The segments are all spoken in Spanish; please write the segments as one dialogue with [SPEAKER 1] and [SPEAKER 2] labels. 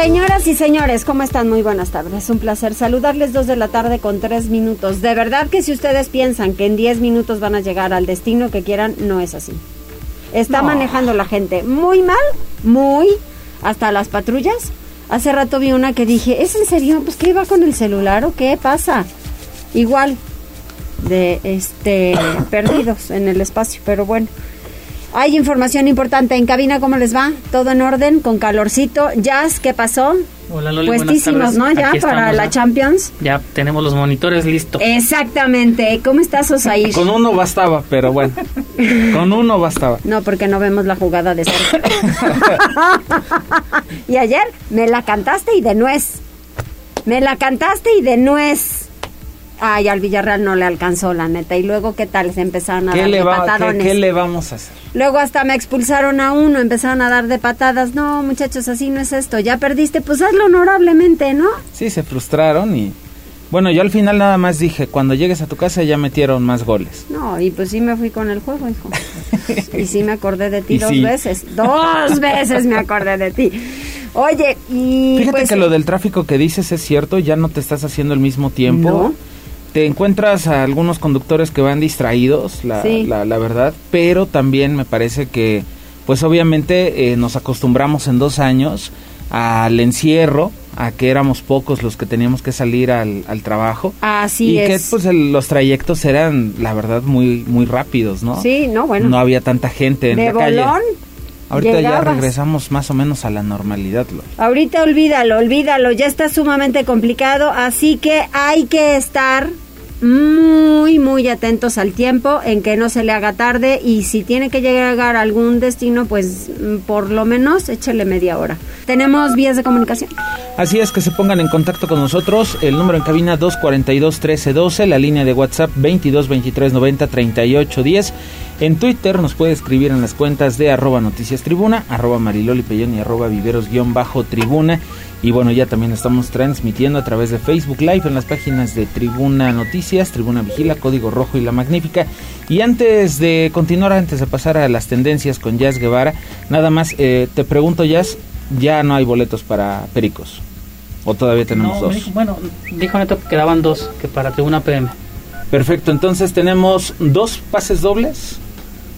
[SPEAKER 1] Señoras y señores, ¿cómo están? Muy buenas tardes. Es un placer saludarles dos de la tarde con tres minutos. De verdad que si ustedes piensan que en diez minutos van a llegar al destino que quieran, no es así. Está manejando la gente muy mal, muy, hasta las patrullas. Hace rato vi una que dije, ¿es en serio? Pues ¿qué va con el celular o qué pasa? Igual de este perdidos en el espacio, pero bueno. Hay información importante en cabina, ¿cómo les va? ¿Todo en orden? ¿Con calorcito? ¿Jazz? ¿Qué pasó?
[SPEAKER 2] Hola Loli,
[SPEAKER 1] Puestísimos, ¿no? Ya
[SPEAKER 2] Aquí
[SPEAKER 1] para
[SPEAKER 2] estamos,
[SPEAKER 1] la
[SPEAKER 2] ¿no?
[SPEAKER 1] Champions.
[SPEAKER 2] Ya tenemos los monitores listos.
[SPEAKER 1] Exactamente. ¿Cómo estás, Osair?
[SPEAKER 3] Con uno bastaba, pero bueno. Con uno bastaba.
[SPEAKER 1] No, porque no vemos la jugada de cerca. y ayer me la cantaste y de nuez. Me la cantaste y de nuez. Ay, al Villarreal no le alcanzó, la neta. Y luego, ¿qué tal? Se empezaron a
[SPEAKER 3] ¿Qué
[SPEAKER 1] dar
[SPEAKER 3] le,
[SPEAKER 1] de
[SPEAKER 3] va- qué-
[SPEAKER 1] patadones.
[SPEAKER 3] qué le vamos a hacer?
[SPEAKER 1] Luego hasta me expulsaron a uno, empezaron a dar de patadas. No, muchachos, así no es esto. Ya perdiste, pues hazlo honorablemente, ¿no?
[SPEAKER 3] Sí, se frustraron y... Bueno, yo al final nada más dije, cuando llegues a tu casa ya metieron más goles.
[SPEAKER 1] No, y pues sí me fui con el juego, hijo. y sí me acordé de ti
[SPEAKER 3] Y
[SPEAKER 1] dos
[SPEAKER 3] sí.
[SPEAKER 1] veces. Dos veces me acordé de ti. Oye, y
[SPEAKER 3] Fíjate
[SPEAKER 1] pues,
[SPEAKER 3] que lo del tráfico que dices es cierto, ya no te estás haciendo el mismo tiempo.
[SPEAKER 1] No.
[SPEAKER 3] Te encuentras a algunos conductores que van distraídos, la,
[SPEAKER 1] Sí.
[SPEAKER 3] la, la verdad, pero también me parece que, pues obviamente eh, nos acostumbramos en dos años al encierro, a que éramos pocos los que teníamos que salir al, al trabajo.
[SPEAKER 1] Así
[SPEAKER 3] y que
[SPEAKER 1] es.
[SPEAKER 3] pues el- los trayectos eran, la verdad, muy muy rápidos, ¿no?
[SPEAKER 1] Sí, no, bueno.
[SPEAKER 3] No había tanta gente en
[SPEAKER 1] de
[SPEAKER 3] la calle.
[SPEAKER 1] bolón.
[SPEAKER 3] Ahorita ya regresamos más o menos a la normalidad. Loli.
[SPEAKER 1] Ahorita olvídalo, olvídalo, ya está sumamente complicado, así que hay que estar muy, muy atentos al tiempo, en que no se le haga tarde y si tiene que llegar a algún destino, pues mm, por lo menos échale media hora. Tenemos vías de comunicación.
[SPEAKER 3] Así es que se pongan en contacto con nosotros. El número en cabina 242-1312, la línea de WhatsApp 22-23-90-38-10. En Twitter nos puede escribir en las cuentas de arroba noticias tribuna, arroba mariloli Pellón y arroba viveros guion bajo tribuna. Y bueno, ya también estamos transmitiendo a través de Facebook Live en las páginas de Tribuna Noticias, Tribuna Vigila, Código Rojo y La Magnífica. Y antes de continuar, antes de pasar a las tendencias con Jazz Guevara, nada más eh, te pregunto, Jazz, ya no hay boletos para Pericos. ¿O todavía tenemos
[SPEAKER 2] No,
[SPEAKER 3] dos?
[SPEAKER 2] dijo- bueno, dijo Neto que quedaban dos, que para Tribuna PM.
[SPEAKER 3] Perfecto, entonces tenemos dos pases dobles.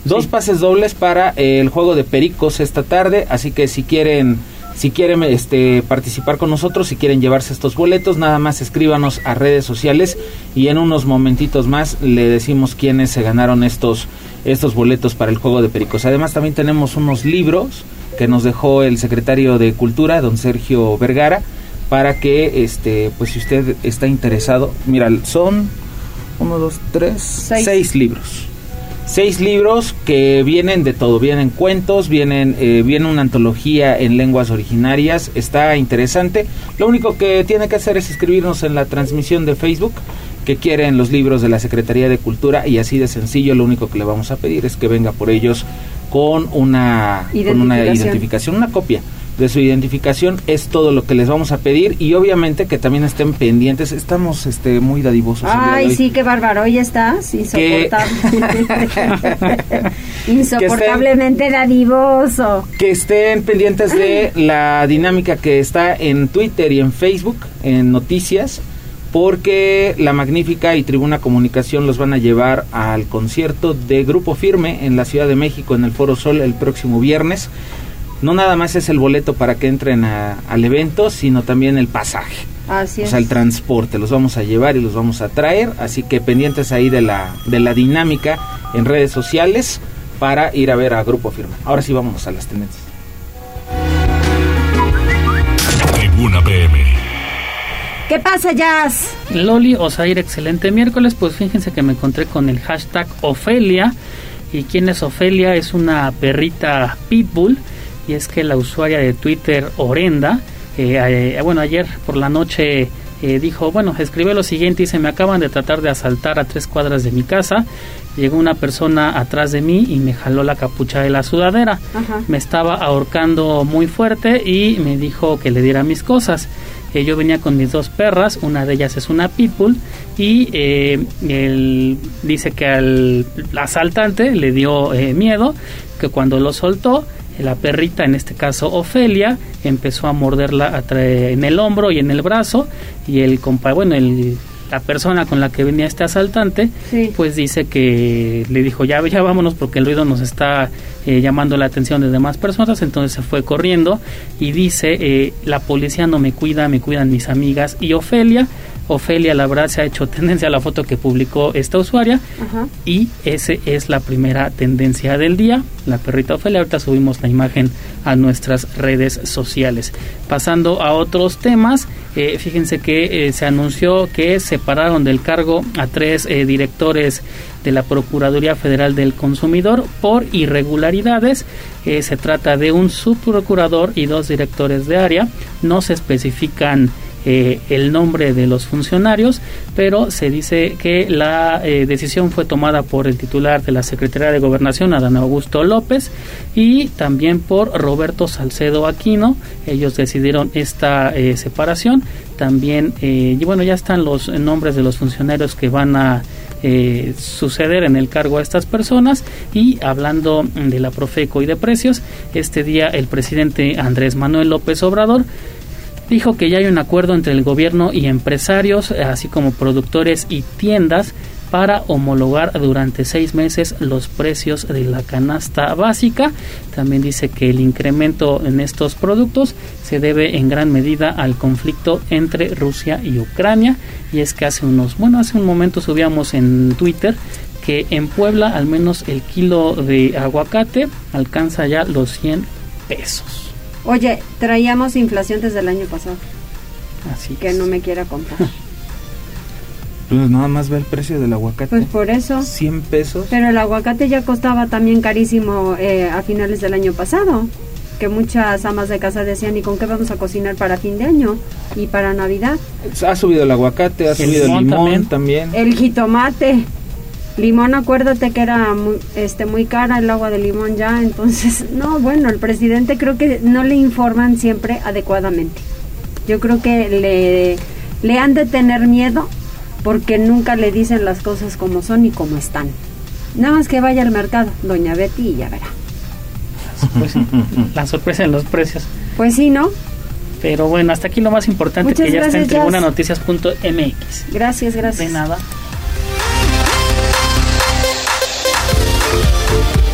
[SPEAKER 3] Dos
[SPEAKER 2] Sí.
[SPEAKER 3] pases dobles para eh, el juego de Pericos esta tarde, así que si quieren si quieren este participar con nosotros, si quieren llevarse estos boletos, nada más escríbanos a redes sociales y en unos momentitos más le decimos quiénes se ganaron estos estos boletos para el juego de Pericos. Además también tenemos unos libros que nos dejó el secretario de Cultura, don Sergio Vergara, para que este pues si usted está interesado, mira, son uno, dos, tres,
[SPEAKER 1] Seis.
[SPEAKER 3] seis libros. Seis libros que vienen de todo, vienen cuentos, vienen eh, viene una antología en lenguas originarias, está interesante. Lo único que tiene que hacer es escribirnos en la transmisión de Facebook que quieren los libros de la Secretaría de Cultura y así de sencillo, lo único que le vamos a pedir es que venga por ellos con una con una
[SPEAKER 1] Identificación.
[SPEAKER 3] identificación, una copia de su identificación es todo lo que les vamos a pedir y obviamente que también estén pendientes. Estamos este muy dadivosos.
[SPEAKER 1] Ay, sí, qué bárbaro, hoy estás insoportable. Insoportablemente dadivoso.
[SPEAKER 3] que estén pendientes de la dinámica que está en Twitter y en Facebook, en noticias, porque La Magnífica y Tribuna Comunicación los van a llevar al concierto de Grupo Firme en la Ciudad de México, en el Foro Sol, el próximo viernes. No nada más es el boleto para que entren a- al evento, sino también el pasaje.
[SPEAKER 1] Así
[SPEAKER 3] O
[SPEAKER 1] es.
[SPEAKER 3] sea, el transporte, los vamos a llevar y los vamos a traer, así que pendientes ahí de la, de la dinámica en redes sociales para ir a ver a Grupo Firme. Ahora sí vámonos a las tendencias.
[SPEAKER 4] Tribuna PM.
[SPEAKER 1] ¿Qué pasa, Jazz?
[SPEAKER 2] Loli, Osair, excelente miércoles. Pues fíjense que me encontré con el hashtag Ofelia. ¿Y quién es Ofelia? Es una perrita pitbull. Y es que la usuaria de Twitter, Orenda, eh, eh, bueno, ayer por la noche eh, dijo, bueno, escribe lo siguiente, dice, me acaban de tratar de asaltar a tres cuadras de mi casa, llegó una persona atrás de mí y me jaló la capucha de la sudadera, me estaba ahorcando muy fuerte y me dijo que le diera mis cosas. Eh, yo venía con mis dos perras, una de ellas es una pitbull y eh, él dice que al asaltante le dio miedo, que cuando lo soltó, la perrita, en este caso Ofelia, empezó a morderla en el hombro y en el brazo y el compa, bueno, el la persona con la que venía este asaltante, pues dice que le dijo, ya, ya vámonos porque el ruido nos está eh, llamando la atención de demás personas, entonces se fue corriendo y dice, eh, la policía no me cuida, me cuidan mis amigas y Ofelia Ofelia, la verdad, se ha hecho tendencia a la foto que publicó esta usuaria y esa es la primera tendencia del día, la perrita Ofelia. Ahorita subimos la imagen a nuestras redes sociales. Pasando a otros temas, eh, fíjense que eh, se anunció que separaron del cargo a tres eh, directores de la Procuraduría Federal del Consumidor por irregularidades. se trata de un subprocurador y dos directores de área. No se especifican eh, el nombre de los funcionarios, pero se dice que la eh, decisión fue tomada por el titular de la Secretaría de Gobernación, Adán Augusto López, y también por Roberto Salcedo Aquino. Ellos decidieron esta eh, separación. También, y bueno, ya están los nombres de los funcionarios que van a suceder en el cargo a estas personas y hablando de la Profeco y de precios, este día el presidente Andrés Manuel López Obrador dijo que ya hay un acuerdo entre el gobierno y empresarios, así como productores y tiendas, para homologar durante seis meses los precios de la canasta básica. También dice que el incremento en estos productos se debe en gran medida al conflicto entre Rusia y Ucrania. Y es que hace unos, bueno, hace un momento subíamos en Twitter que en Puebla al menos el kilo de aguacate alcanza ya los 100 pesos.
[SPEAKER 1] Oye, traíamos inflación desde el año pasado. Así que no me quiera comprar.
[SPEAKER 3] Pues nada más ve el precio del aguacate.
[SPEAKER 1] Pues por eso.
[SPEAKER 3] 100 pesos.
[SPEAKER 1] Pero el aguacate ya costaba también carísimo eh, a finales del año pasado. Que muchas amas de casa decían, ¿y con qué vamos a cocinar para fin de año? Y para Navidad.
[SPEAKER 3] Ha subido el aguacate, ha subido el limón también.
[SPEAKER 1] El jitomate. Limón, acuérdate que era muy, este, muy cara el agua de limón ya, entonces, no, bueno, el presidente creo que no le informan siempre adecuadamente. Yo creo que le, le han de tener miedo porque nunca le dicen las cosas como son y como están. Nada más que vaya al mercado, doña Betty, y ya verá.
[SPEAKER 2] la sorpresa en los precios.
[SPEAKER 1] Pues sí, ¿no?
[SPEAKER 2] Pero bueno, hasta aquí lo más importante que ya está en tribunanoticias.mx.
[SPEAKER 1] Gracias, gracias.
[SPEAKER 2] De nada.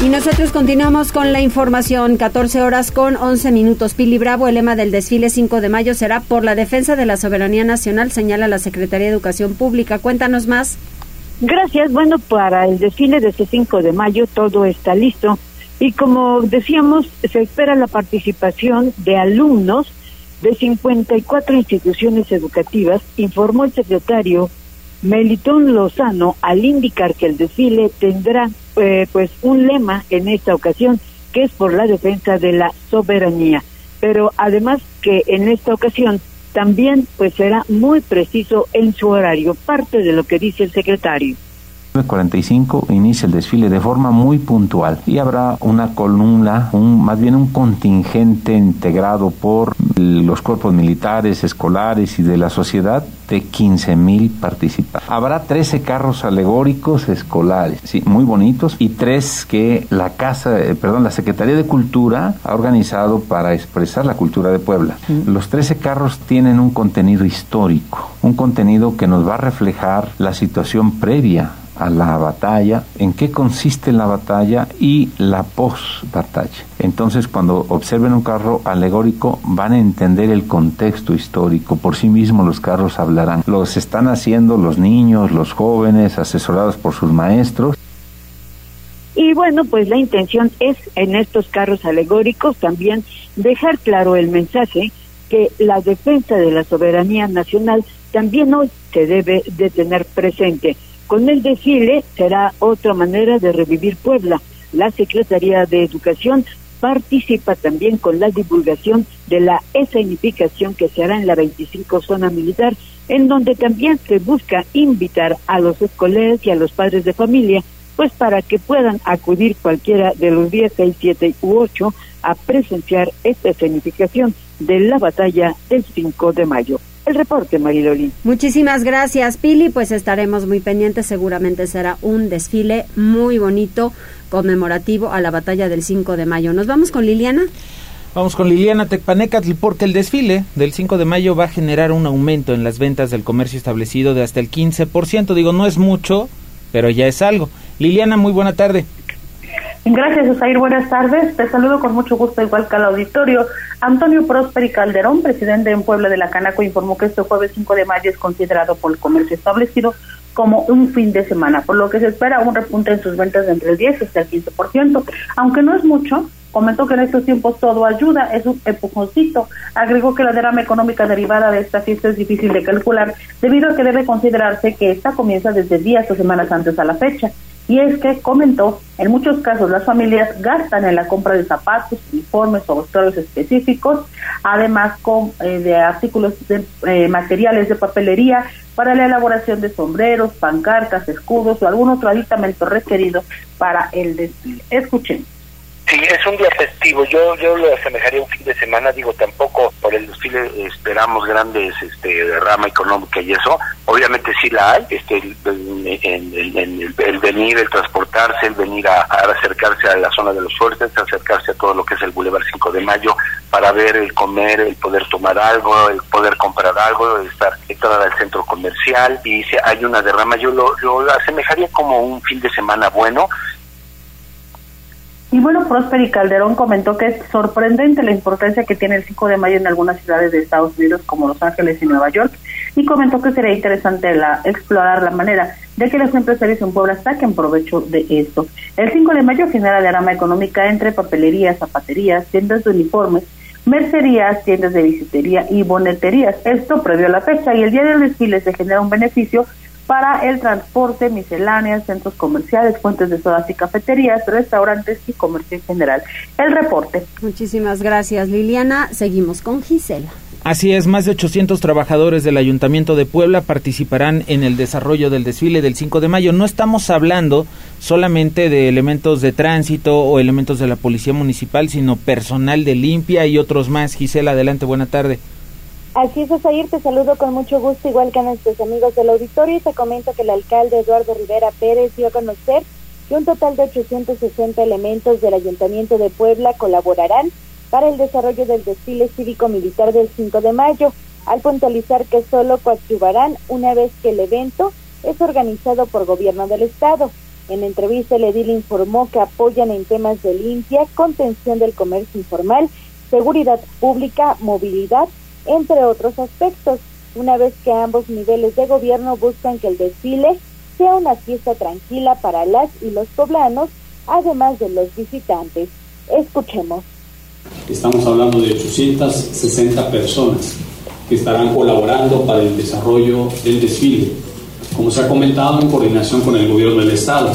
[SPEAKER 1] Y nosotros continuamos con la información. 14 horas con 11 minutos. Pili Bravo, el lema del desfile 5 de mayo será por la defensa de la soberanía nacional, señala la Secretaría de Educación Pública. Cuéntanos más.
[SPEAKER 5] Gracias. Bueno, para el desfile de este 5 de mayo todo está listo. Y como decíamos, se espera la participación de alumnos de 54 instituciones educativas, informó el secretario Melitón Lozano al indicar que el desfile tendrá eh, pues un lema en esta ocasión que es por la defensa de la soberanía, pero además que en esta ocasión también pues será muy preciso en su horario, parte de lo que dice el secretario.
[SPEAKER 6] 45 inicia el desfile de forma muy puntual y habrá una columna, un, más bien un contingente integrado por los cuerpos militares, escolares y de la sociedad de 15 mil participantes. Habrá 13 carros alegóricos escolares, sí, muy bonitos, y tres que la casa, eh, perdón, la Secretaría de Cultura ha organizado para expresar la cultura de Puebla. Los 13 carros tienen un contenido histórico, un contenido que nos va a reflejar la situación previa a la batalla, en qué consiste la batalla y la post-batalla. Entonces, cuando observen un carro alegórico, van a entender el contexto histórico. Por sí mismos los carros hablarán. Los están haciendo los niños, los jóvenes, asesorados por sus maestros.
[SPEAKER 5] Y bueno, pues la intención es en estos carros alegóricos también dejar claro el mensaje que la defensa de la soberanía nacional también hoy se debe de tener presente con el desfile será otra manera de revivir Puebla. La Secretaría de Educación participa también con la divulgación de la escenificación que se hará en la 25 zona militar, en donde también se busca invitar a los escolares y a los padres de familia, pues para que puedan acudir cualquiera de los días 6, 7 u 8 a presenciar esta escenificación de la batalla del 5 de mayo. El reporte, Mariloli.
[SPEAKER 1] Muchísimas gracias, Pili. Pues estaremos muy pendientes. Seguramente será un desfile muy bonito, conmemorativo a la batalla del 5 de mayo. ¿Nos vamos con Liliana?
[SPEAKER 3] Vamos con Liliana Tecpanecatl porque el desfile del 5 de mayo va a generar un aumento en las ventas del comercio establecido de hasta el 15%. Digo, no es mucho, pero ya es algo. Liliana, muy buena tarde.
[SPEAKER 7] Gracias, Osair. Buenas tardes. Te saludo con mucho gusto, igual que al auditorio. Antonio Prosperi Calderón, presidente en Puebla de la Canaco, informó que este jueves 5 de mayo es considerado por el comercio establecido como un fin de semana, por lo que se espera un repunte en sus ventas entre el 10 hasta el 15%. Aunque no es mucho, comentó que en estos tiempos todo ayuda, es un empujoncito. Agregó que la derrama económica derivada de esta fiesta es difícil de calcular, debido a que debe considerarse que esta comienza desde días o semanas antes a la fecha y es que comentó, en muchos casos las familias gastan en la compra de zapatos, uniformes o vestuarios específicos, además con, eh, de artículos de eh, materiales de papelería para la elaboración de sombreros, pancartas, escudos o algún otro aditamento requerido para el desfile. Escuchen.
[SPEAKER 8] Sí, es un día festivo. Yo yo lo asemejaría un fin de semana. Digo, tampoco por el desfile esperamos grandes este derrama económica y eso. Obviamente sí la hay. Este el, venir, el transportarse, el venir a, acercarse a la zona de los fuertes, acercarse a todo lo que es el Boulevard 5 de Mayo para ver, el comer, el poder tomar algo, el poder comprar algo, estar entrar al centro comercial y si hay una derrama. Yo lo, lo asemejaría como un fin de semana bueno
[SPEAKER 7] y bueno, Prosper Calderón comentó que es sorprendente la importancia que tiene el 5 de mayo en algunas ciudades de Estados Unidos como Los Ángeles y Nueva York y comentó que sería interesante la, explorar la manera de que los empresarios en Puebla saquen provecho de esto. El 5 de mayo genera derrama económica entre papelerías, zapaterías, tiendas de uniformes, mercerías, tiendas de visitería y boneterías. Esto previo a la fecha y el día del desfile se genera un beneficio para el transporte, misceláneas, centros comerciales, fuentes de sodas y cafeterías, restaurantes y comercio en general. El reporte.
[SPEAKER 1] Muchísimas gracias, Liliana. Seguimos con Gisela.
[SPEAKER 3] Así es, más de 800 trabajadores del Ayuntamiento de Puebla participarán en el desarrollo del desfile del 5 de mayo. No estamos hablando solamente de elementos de tránsito o elementos de la Policía Municipal, sino personal de limpia y otros más. Gisela, adelante, buena tarde.
[SPEAKER 9] Así es, Osair, te saludo con mucho gusto, igual que a nuestros amigos del auditorio, y te comento que el alcalde Eduardo Rivera Pérez dio a conocer que un total de 860 elementos del Ayuntamiento de Puebla colaborarán para el desarrollo del desfile cívico-militar del 5 de mayo, al puntualizar que solo coadyuvarán una vez que el evento es organizado por gobierno del Estado. En entrevista, el edil informó que apoyan en temas de limpia, contención del comercio informal, seguridad pública, movilidad, entre otros aspectos, una vez que ambos niveles de gobierno buscan que el desfile sea una fiesta tranquila para las y los poblanos, además de los visitantes. Escuchemos.
[SPEAKER 10] Estamos hablando de 860 personas que estarán colaborando para el desarrollo del desfile, como se ha comentado en coordinación con el gobierno del Estado.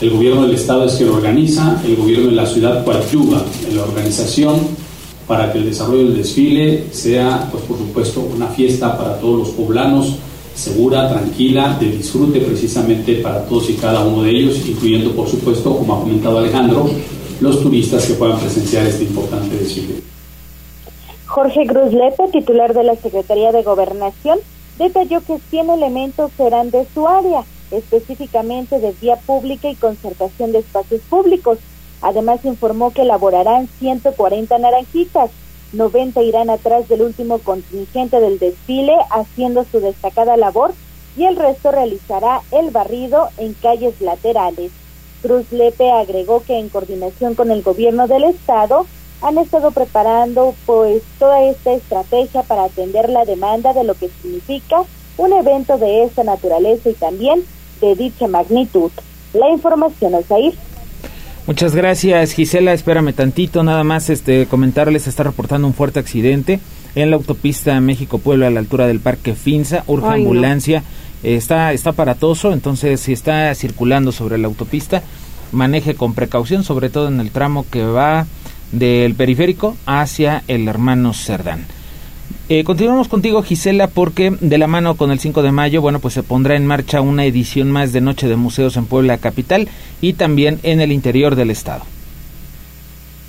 [SPEAKER 10] El gobierno del Estado es quien organiza, el gobierno de la ciudad coadyuva en la organización para que el desarrollo del desfile sea, pues por supuesto, una fiesta para todos los poblanos, segura, tranquila, de disfrute precisamente para todos y cada uno de ellos, incluyendo, por supuesto, como ha comentado Alejandro, los turistas que puedan presenciar este importante desfile.
[SPEAKER 9] Jorge Cruz Lepe, titular de la Secretaría de Gobernación, detalló que 100 elementos serán de su área, específicamente de vía pública y concertación de espacios públicos Además informó que elaborarán 140 naranjitas, 90 irán atrás del último contingente del desfile haciendo su destacada labor y el resto realizará el barrido en calles laterales. Cruz Lepe agregó que en coordinación con el gobierno del estado han estado preparando pues toda esta estrategia para atender la demanda de lo que significa un evento de esta naturaleza y también de dicha magnitud. La información ahí.
[SPEAKER 3] Muchas gracias, Gisela. Espérame tantito, nada más este comentarles, está reportando un fuerte accidente en la autopista México-Puebla a la altura del Parque Finza, urge ambulancia. está está aparatoso, entonces si está circulando sobre la autopista, maneje con precaución, sobre todo en el tramo que va del periférico hacia el hermano Cerdán. Eh, continuamos contigo, Gisela, porque de la mano con el 5 de mayo, bueno, pues se pondrá en marcha una edición más de Noche de Museos en Puebla Capital y también en el interior del estado.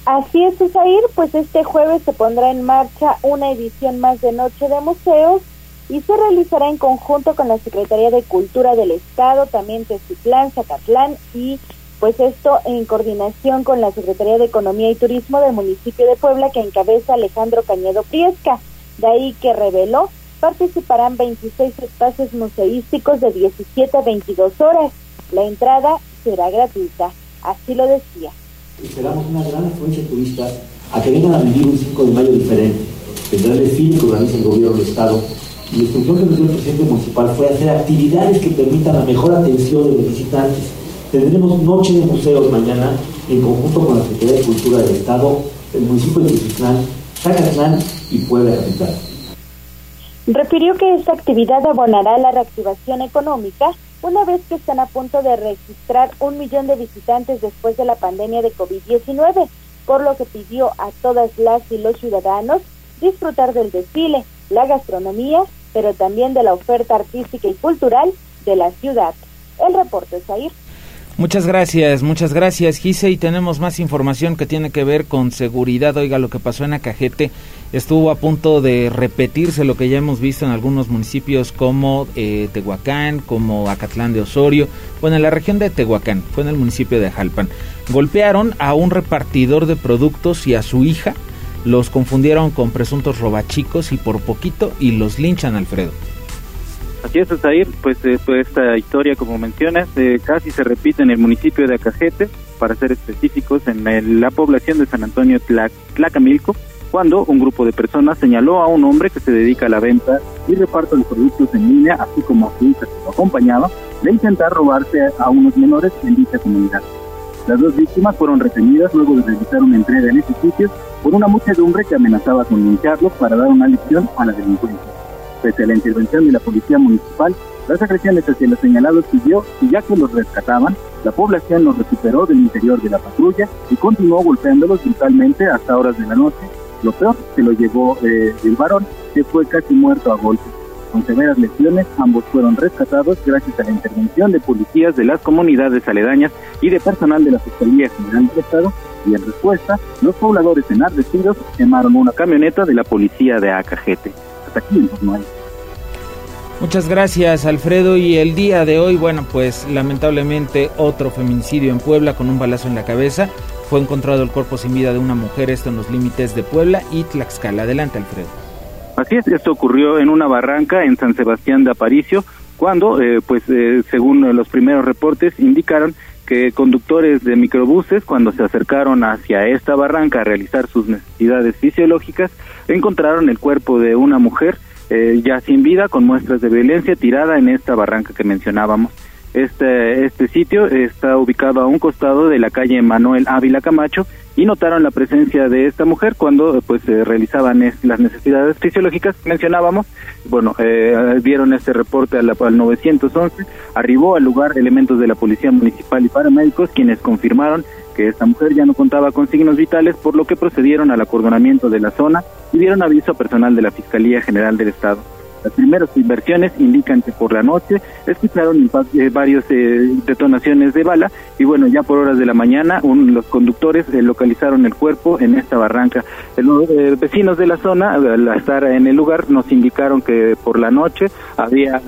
[SPEAKER 9] Así es, Usair, pues este jueves se pondrá en marcha una edición más de Noche de Museos y se realizará en conjunto con la Secretaría de Cultura del Estado, también Tecitlán, Zacatlán y pues esto en coordinación con la Secretaría de Economía y Turismo del municipio de Puebla que encabeza Alejandro Cañedo Priesca. De ahí que reveló, participarán 26 espacios museísticos de 17 a 22 horas. La entrada será gratuita, así lo decía.
[SPEAKER 11] Esperamos una gran afluencia turista a que vengan a vivir un 5 de mayo diferente. Tendrá el desfile que organiza el gobierno del Estado. Y la instrucción que nos dio el presidente municipal fue hacer actividades que permitan la mejor atención de los visitantes. Tendremos noche de museos mañana en conjunto con la Secretaría de Cultura del Estado, el municipio de Tizitlán, Zacatlán y Puebla Capital.
[SPEAKER 9] Refirió que esta actividad abonará la reactivación económica una vez que están a punto de registrar un millón de visitantes después de la pandemia de COVID-19, por lo que pidió a todas las y los ciudadanos disfrutar del desfile, la gastronomía, pero también de la oferta artística y cultural de la ciudad. El reporte es ahí.
[SPEAKER 3] Muchas gracias, muchas gracias, Gise. Y tenemos más información que tiene que ver con seguridad. Oiga, lo que pasó en Acajete estuvo a punto de repetirse lo que ya hemos visto en algunos municipios como eh, Tehuacán, como Acatlán de Osorio. Bueno, en la región de Tehuacán, fue en el municipio de Jalpan. Golpearon a un repartidor de productos y a su hija. Los confundieron con presuntos robachicos y por poquito y los linchan, Alfredo.
[SPEAKER 12] Así es, Osair, pues, eh, esta historia, como mencionas, eh, casi se repite en el municipio de Acajete, para ser específicos, en la población de San Antonio Tlacamilco, cuando un grupo de personas señaló a un hombre que se dedica a la venta y reparto de productos en línea, así como a su que lo acompañaba, de intentar robarse a unos menores en dicha comunidad. Las dos víctimas fueron retenidas luego de realizar una entrega en ese sitio por una muchedumbre que amenazaba con lincharlos para dar una lección a la delincuencia. Pese a la intervención de la policía municipal, las agresiones hacia los señalados siguió y ya que los rescataban, la población los recuperó del interior de la patrulla y continuó golpeándolos brutalmente hasta horas de la noche. Lo peor se lo llevó eh, el varón, que fue casi muerto a golpes. Con severas lesiones, ambos fueron rescatados gracias a la intervención de policías de las comunidades aledañas y de personal de la Fiscalía General del Estado, y en respuesta, los pobladores enardecidos quemaron una camioneta de la policía de Acajete.
[SPEAKER 3] Muchas gracias Alfredo y el día de hoy, bueno pues lamentablemente otro feminicidio en Puebla con un balazo en la cabeza. Fue encontrado el cuerpo sin vida de una mujer, esto en los límites de Puebla y Tlaxcala. Adelante Alfredo.
[SPEAKER 12] Así es, esto ocurrió en una barranca en San Sebastián de Aparicio, cuando, eh, pues eh, según los primeros reportes, indicaron que conductores de microbuses, cuando se acercaron hacia esta barranca a realizar sus necesidades fisiológicas, encontraron el cuerpo de una mujer eh, ya sin vida, con muestras de violencia, tirada en esta barranca que mencionábamos. Este, este sitio está ubicado a un costado de la calle Manuel Ávila Camacho y notaron la presencia de esta mujer cuando pues se realizaban las necesidades fisiológicas que mencionábamos. Bueno, eh, este reporte al, al 911, arribó al lugar elementos de la Policía Municipal y paramédicos quienes confirmaron que esta mujer ya no contaba con signos vitales, por lo que procedieron al acordonamiento de la zona y dieron aviso a personal de la Fiscalía General del Estado. Las primeras inversiones indican que por la noche escucharon eh, varias eh, detonaciones de bala y bueno, ya por horas de la mañana los conductores eh, localizaron el cuerpo en esta barranca. Los vecinos de la zona, al estar en el lugar, nos indicaron que por la noche había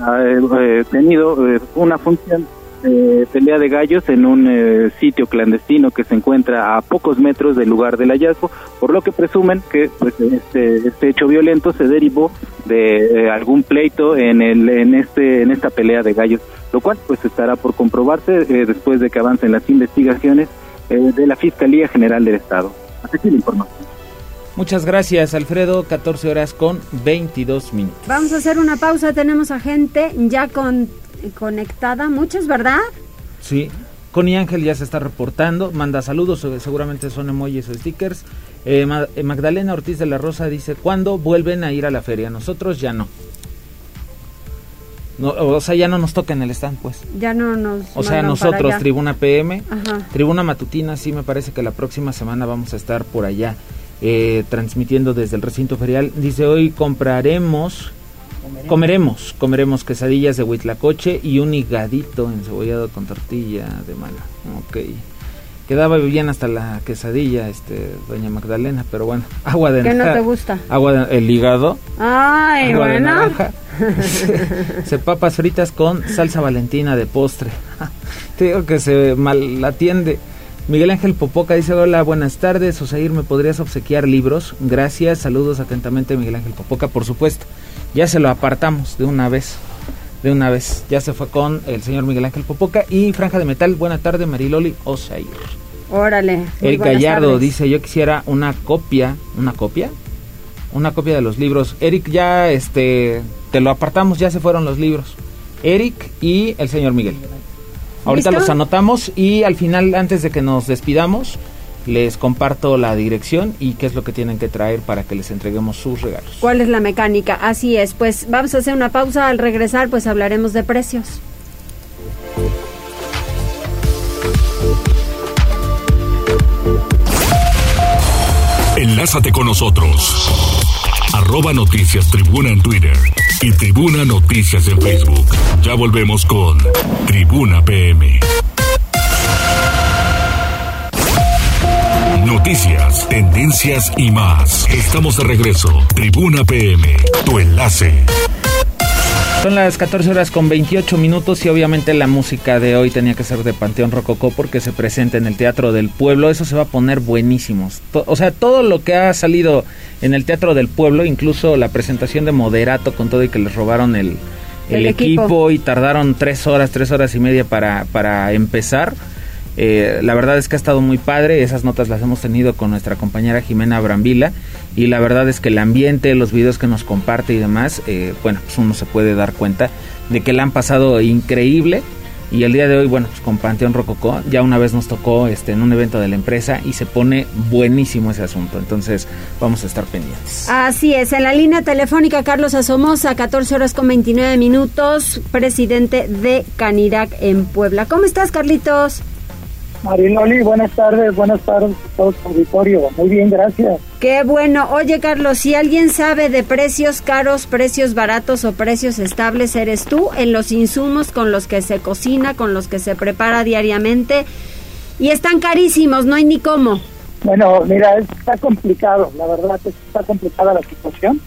[SPEAKER 12] tenido una función eh, pelea de gallos en un eh, sitio clandestino que se encuentra a pocos metros del lugar del hallazgo, por lo que presumen que pues, este, este hecho violento se derivó de eh, algún pleito en, el, en, este, en esta pelea de gallos, lo cual pues estará por comprobarse después de que avancen las investigaciones de la Fiscalía General del Estado. Hasta aquí la información.
[SPEAKER 3] Muchas gracias, Alfredo. 14 horas con 22 minutos.
[SPEAKER 1] Vamos a hacer una pausa. Tenemos a gente ya con conectada, muchos, ¿verdad?
[SPEAKER 3] Sí, Connie Ángel ya se está reportando, manda saludos, seguramente son emojis o stickers. Eh, eh, Magdalena Ortiz de la Rosa dice, ¿cuándo vuelven a ir a la feria? Nosotros ya no. No, o sea, ya no nos toca en el stand, pues.
[SPEAKER 1] Ya no nos.
[SPEAKER 3] O sea, nosotros, Tribuna PM, Tribuna Matutina, sí me parece que la próxima semana vamos a estar por allá eh, transmitiendo desde el recinto ferial. Dice, hoy compraremos, comeremos, comeremos quesadillas de huitlacoche y un higadito encebollado con tortilla de mala. Ok. Quedaba bien hasta la quesadilla, este, doña Magdalena, pero bueno, agua de
[SPEAKER 1] ¿Qué no te gusta?
[SPEAKER 3] Agua de, el hígado.
[SPEAKER 1] Ay, agua bueno.
[SPEAKER 3] se papas fritas con salsa valentina de postre. Te digo que se mal atiende. Miguel Ángel Popoca dice, hola, buenas tardes, Osair, ¿me podrías obsequiar libros? Gracias, saludos atentamente Miguel Ángel Popoca, por supuesto. Ya se lo apartamos de una vez, de una vez. Ya se fue con el señor Miguel Ángel Popoca y Franja de Metal, buena tarde Mariloli Osair.
[SPEAKER 1] Órale.
[SPEAKER 3] Eric Gallardo dice, yo quisiera una copia, ¿una copia? Una copia de los libros. Eric, ya este, te lo apartamos, ya se fueron los libros. Eric y el señor Miguel. Ahorita los anotamos y al final, antes de que nos despidamos, les comparto la dirección y qué es lo que tienen que traer para que les entreguemos sus regalos.
[SPEAKER 1] ¿Cuál es la mecánica? Así es, pues vamos a hacer una pausa. Al regresar, pues hablaremos de precios.
[SPEAKER 4] Enlázate con nosotros. Arroba Noticias Tribuna en Twitter y Tribuna Noticias en Facebook. Ya volvemos con Tribuna PM. Noticias, tendencias y más. Estamos de regreso. Tribuna PM, tu enlace.
[SPEAKER 3] Son las 14 horas con 28 minutos y obviamente la música de hoy tenía que ser de Panteón Rococó porque se presenta en el Teatro del Pueblo. Eso se va a poner buenísimos. O sea, todo lo que ha salido en el Teatro del Pueblo, incluso la presentación de Moderato con todo y que les robaron el, el, equipo. y tardaron tres horas, tres horas y media para, para empezar. Eh, la verdad es que ha estado muy padre, esas notas las hemos tenido con nuestra compañera Jimena Brambila y la verdad es que el ambiente, los videos que nos comparte y demás, eh, bueno, pues uno se puede dar cuenta de que le han pasado increíble y el día de hoy, bueno, pues con Panteón Rococó, ya una vez nos tocó este, en un evento de la empresa y se pone buenísimo ese asunto. Entonces, vamos a estar pendientes.
[SPEAKER 1] Así es, en la línea telefónica Carlos Asomosa, 14 horas con 29 minutos, presidente de Canirac en Puebla. ¿Cómo estás, Carlitos?
[SPEAKER 13] Marinoli, buenas tardes, buenas tardes a todos auditorio. Muy bien, gracias.
[SPEAKER 1] Qué bueno. Oye, Carlos, si alguien sabe de precios caros, precios baratos o precios estables, eres tú en los insumos con los que se cocina, con los que se prepara diariamente. Y están carísimos, no hay ni cómo.
[SPEAKER 13] Bueno, mira, está complicado, la verdad está complicada la situación,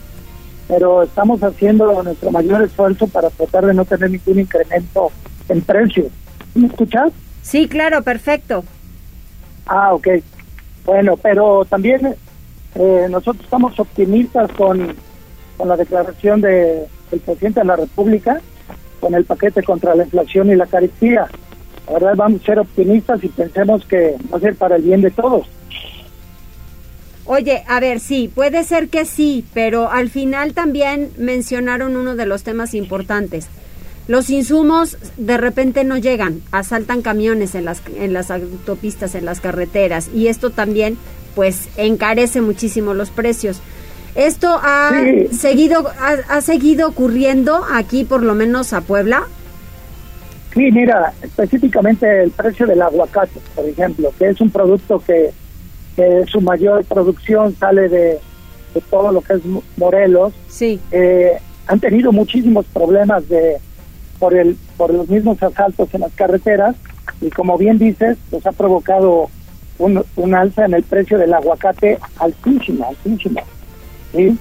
[SPEAKER 13] pero estamos haciendo nuestro mayor esfuerzo para tratar de no tener ningún incremento en precios. ¿Me escuchas?
[SPEAKER 1] Sí, claro, perfecto.
[SPEAKER 13] Ah, ok. Bueno, pero también eh, nosotros estamos optimistas con, con la declaración de, del presidente de la República, con el paquete contra la inflación y la carestía. La verdad, vamos a ser optimistas y pensemos que va a ser para el bien de todos.
[SPEAKER 1] Oye, a ver, sí, puede ser que sí, pero al final también mencionaron uno de los temas importantes los insumos de repente no llegan, asaltan camiones en las, en las autopistas, en las carreteras y esto también pues encarece muchísimo los precios. ¿Esto ha seguido ha, seguido ocurriendo aquí por lo menos a Puebla?
[SPEAKER 13] Sí, mira, específicamente el precio del aguacate, por ejemplo, que es un producto que, su mayor producción sale de, todo lo que es Morelos.
[SPEAKER 1] Sí.
[SPEAKER 13] Eh, han tenido muchísimos problemas de, por el por los mismos asaltos en las carreteras y como bien dices pues ha provocado un, un alza en el precio del aguacate altísimo altísimo ¿sí?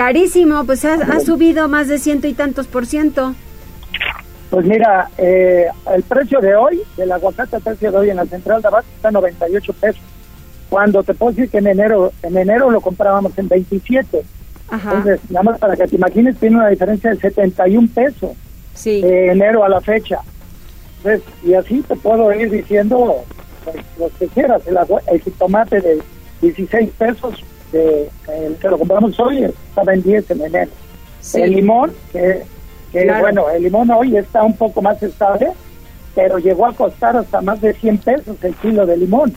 [SPEAKER 1] carísimo pues ha, subido más de ciento y tantos por ciento.
[SPEAKER 13] Pues mira eh, el precio de hoy del aguacate el precio de hoy en la central de abasto está en 98 pesos. Cuando te puedo decir que en enero en enero lo comprábamos en 27 entonces nada más para que te imagines tiene una diferencia de 71 pesos de enero a la fecha. y así te puedo ir diciendo pues, lo que quieras. El, el jitomate de 16 pesos, de, el que lo compramos hoy, estaba en 10 en enero. El limón, que, bueno, el limón hoy está un poco más estable, pero llegó a costar hasta más de 100 pesos el kilo de limón.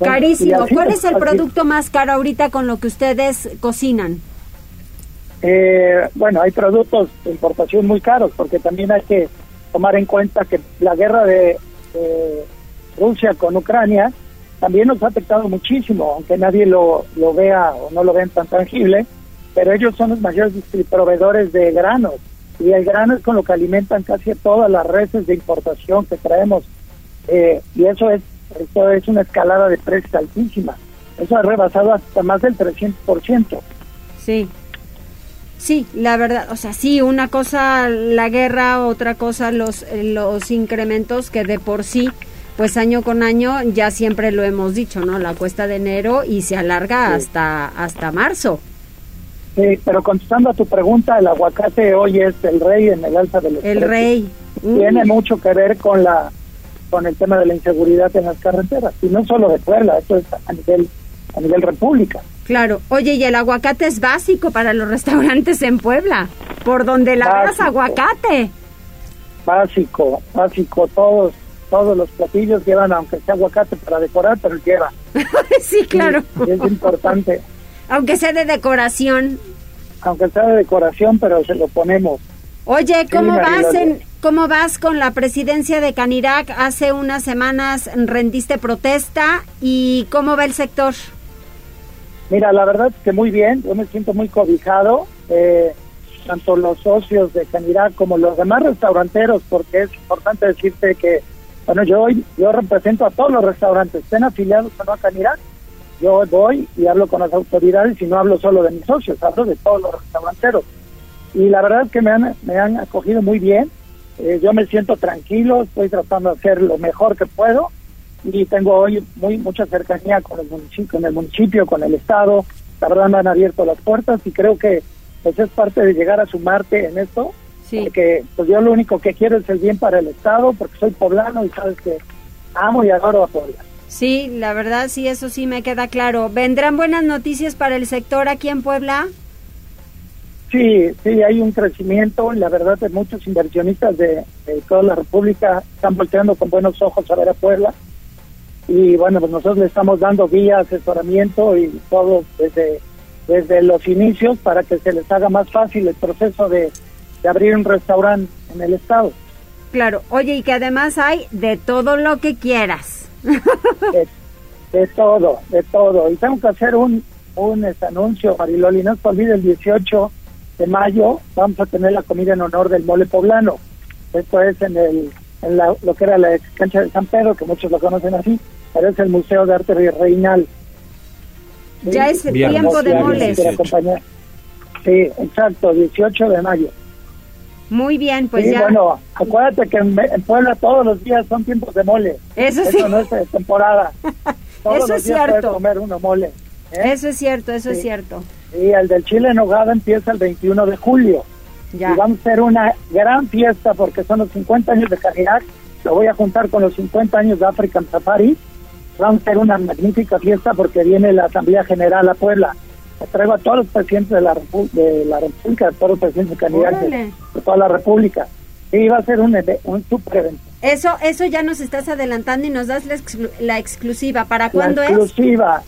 [SPEAKER 1] Carísimo. ¿Cuál es el producto más caro ahorita con lo que ustedes cocinan?
[SPEAKER 13] Eh, bueno, hay productos de importación muy caros, porque también hay que tomar en cuenta que la guerra de, Rusia con Ucrania también nos ha afectado muchísimo, aunque nadie lo, lo vea o no lo vean tan tangible, pero ellos son los mayores proveedores de granos y el grano es con lo que alimentan casi todas las redes de importación que traemos eh, y eso es eso es una escalada de precios altísima. Eso ha rebasado hasta más del 300%.
[SPEAKER 1] Sí. Sí, la verdad, o sea, sí, una cosa la guerra, otra cosa los, los incrementos que de por sí, pues año con año ya siempre lo hemos dicho, ¿no? La cuesta de enero y se alarga hasta, hasta marzo.
[SPEAKER 13] Sí, pero contestando a tu pregunta, el aguacate hoy es el rey en el alza de los
[SPEAKER 1] El rey.
[SPEAKER 13] Tiene mucho que ver con la con el tema de la inseguridad en las carreteras y no solo de Puebla, esto es a nivel a nivel república.
[SPEAKER 1] Claro. Oye, y el aguacate es básico para los restaurantes en Puebla. Por donde la veas aguacate.
[SPEAKER 13] Básico, básico. Todos todos los platillos llevan, aunque sea aguacate para decorar, pero lleva.
[SPEAKER 1] sí, claro.
[SPEAKER 13] es importante.
[SPEAKER 1] Aunque sea de decoración.
[SPEAKER 13] Aunque sea de decoración, pero se lo ponemos.
[SPEAKER 1] Oye, ¿cómo vas en, cómo vas con la presidencia de Canirac? Hace unas semanas rendiste protesta y ¿cómo va el sector?
[SPEAKER 13] Mira, la verdad es que muy bien, yo me siento muy cobijado, eh, tanto los socios de Canirac como los demás restauranteros, porque es importante decirte que, bueno, yo hoy yo represento a todos los restaurantes, estén afiliados o no a Canirac, yo voy y hablo con las autoridades y no hablo solo de mis socios, hablo de todos los restauranteros. Y la verdad es que me han, me han acogido muy bien, eh, yo me siento tranquilo, estoy tratando de hacer lo mejor que puedo y tengo hoy muy mucha cercanía con el municipio, con el municipio, con el estado. La verdad me han abierto las puertas y creo que pues es parte de llegar a sumarte en esto. Sí. Porque pues yo lo único que quiero es el bien para el estado, porque soy poblano y sabes que amo y adoro a Puebla.
[SPEAKER 1] Sí, la verdad sí, eso sí me queda claro. ¿Vendrán buenas noticias para el sector aquí en Puebla?
[SPEAKER 13] Sí, sí, hay un crecimiento. La verdad, de muchos inversionistas de, de toda la República están volteando con buenos ojos a ver a Puebla y bueno, pues nosotros le estamos dando guía, asesoramiento y todo desde, desde los inicios para que se les haga más fácil el proceso de, abrir un restaurante en el estado.
[SPEAKER 1] Claro, oye, y que además hay de todo lo que quieras.
[SPEAKER 13] De, todo, de todo. Y tengo que hacer un, un este, anuncio, Mariloli, no se olvide, el 18 de mayo vamos a tener la comida en honor del mole poblano. Esto es en el en lo que era la cancha de San Pedro, que muchos lo conocen así, pero es el Museo de Arte Virreinal.
[SPEAKER 1] Ya es el tiempo de moles.
[SPEAKER 13] Sí, exacto, 18 de mayo.
[SPEAKER 1] Muy bien, pues
[SPEAKER 13] sí,
[SPEAKER 1] ya.
[SPEAKER 13] Bueno, acuérdate que en, Puebla todos los días son tiempos de mole.
[SPEAKER 1] Eso sí.
[SPEAKER 13] Eso no es de temporada. Todos
[SPEAKER 1] eso
[SPEAKER 13] los
[SPEAKER 1] es cierto.
[SPEAKER 13] comer uno mole.
[SPEAKER 1] ¿eh? Eso es cierto, eso es cierto.
[SPEAKER 13] Y el del chile en nogada empieza el 21 de julio. Y vamos a hacer una gran fiesta porque son los 50 años de Cadillac. Lo voy a juntar con los 50 años de African Safari. Vamos a hacer una magnífica fiesta porque viene la Asamblea General a Puebla. traigo a todos los presidentes de la, de la República, a todos los presidentes de de toda la República. Y va a ser un, un super evento.
[SPEAKER 1] Eso, eso ya nos estás adelantando y nos das la, exclusiva. ¿Para cuándo
[SPEAKER 13] es? exclusiva.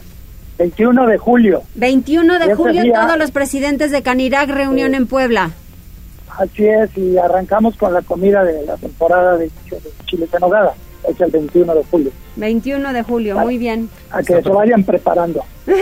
[SPEAKER 13] 21 de julio.
[SPEAKER 1] 21 de julio, todos los presidentes de Canirac reunión en Puebla.
[SPEAKER 13] Así es, y arrancamos con la comida de la temporada de, chile en nogada, es el 21 de julio.
[SPEAKER 1] 21 de julio, muy bien.
[SPEAKER 13] A que se vayan preparando.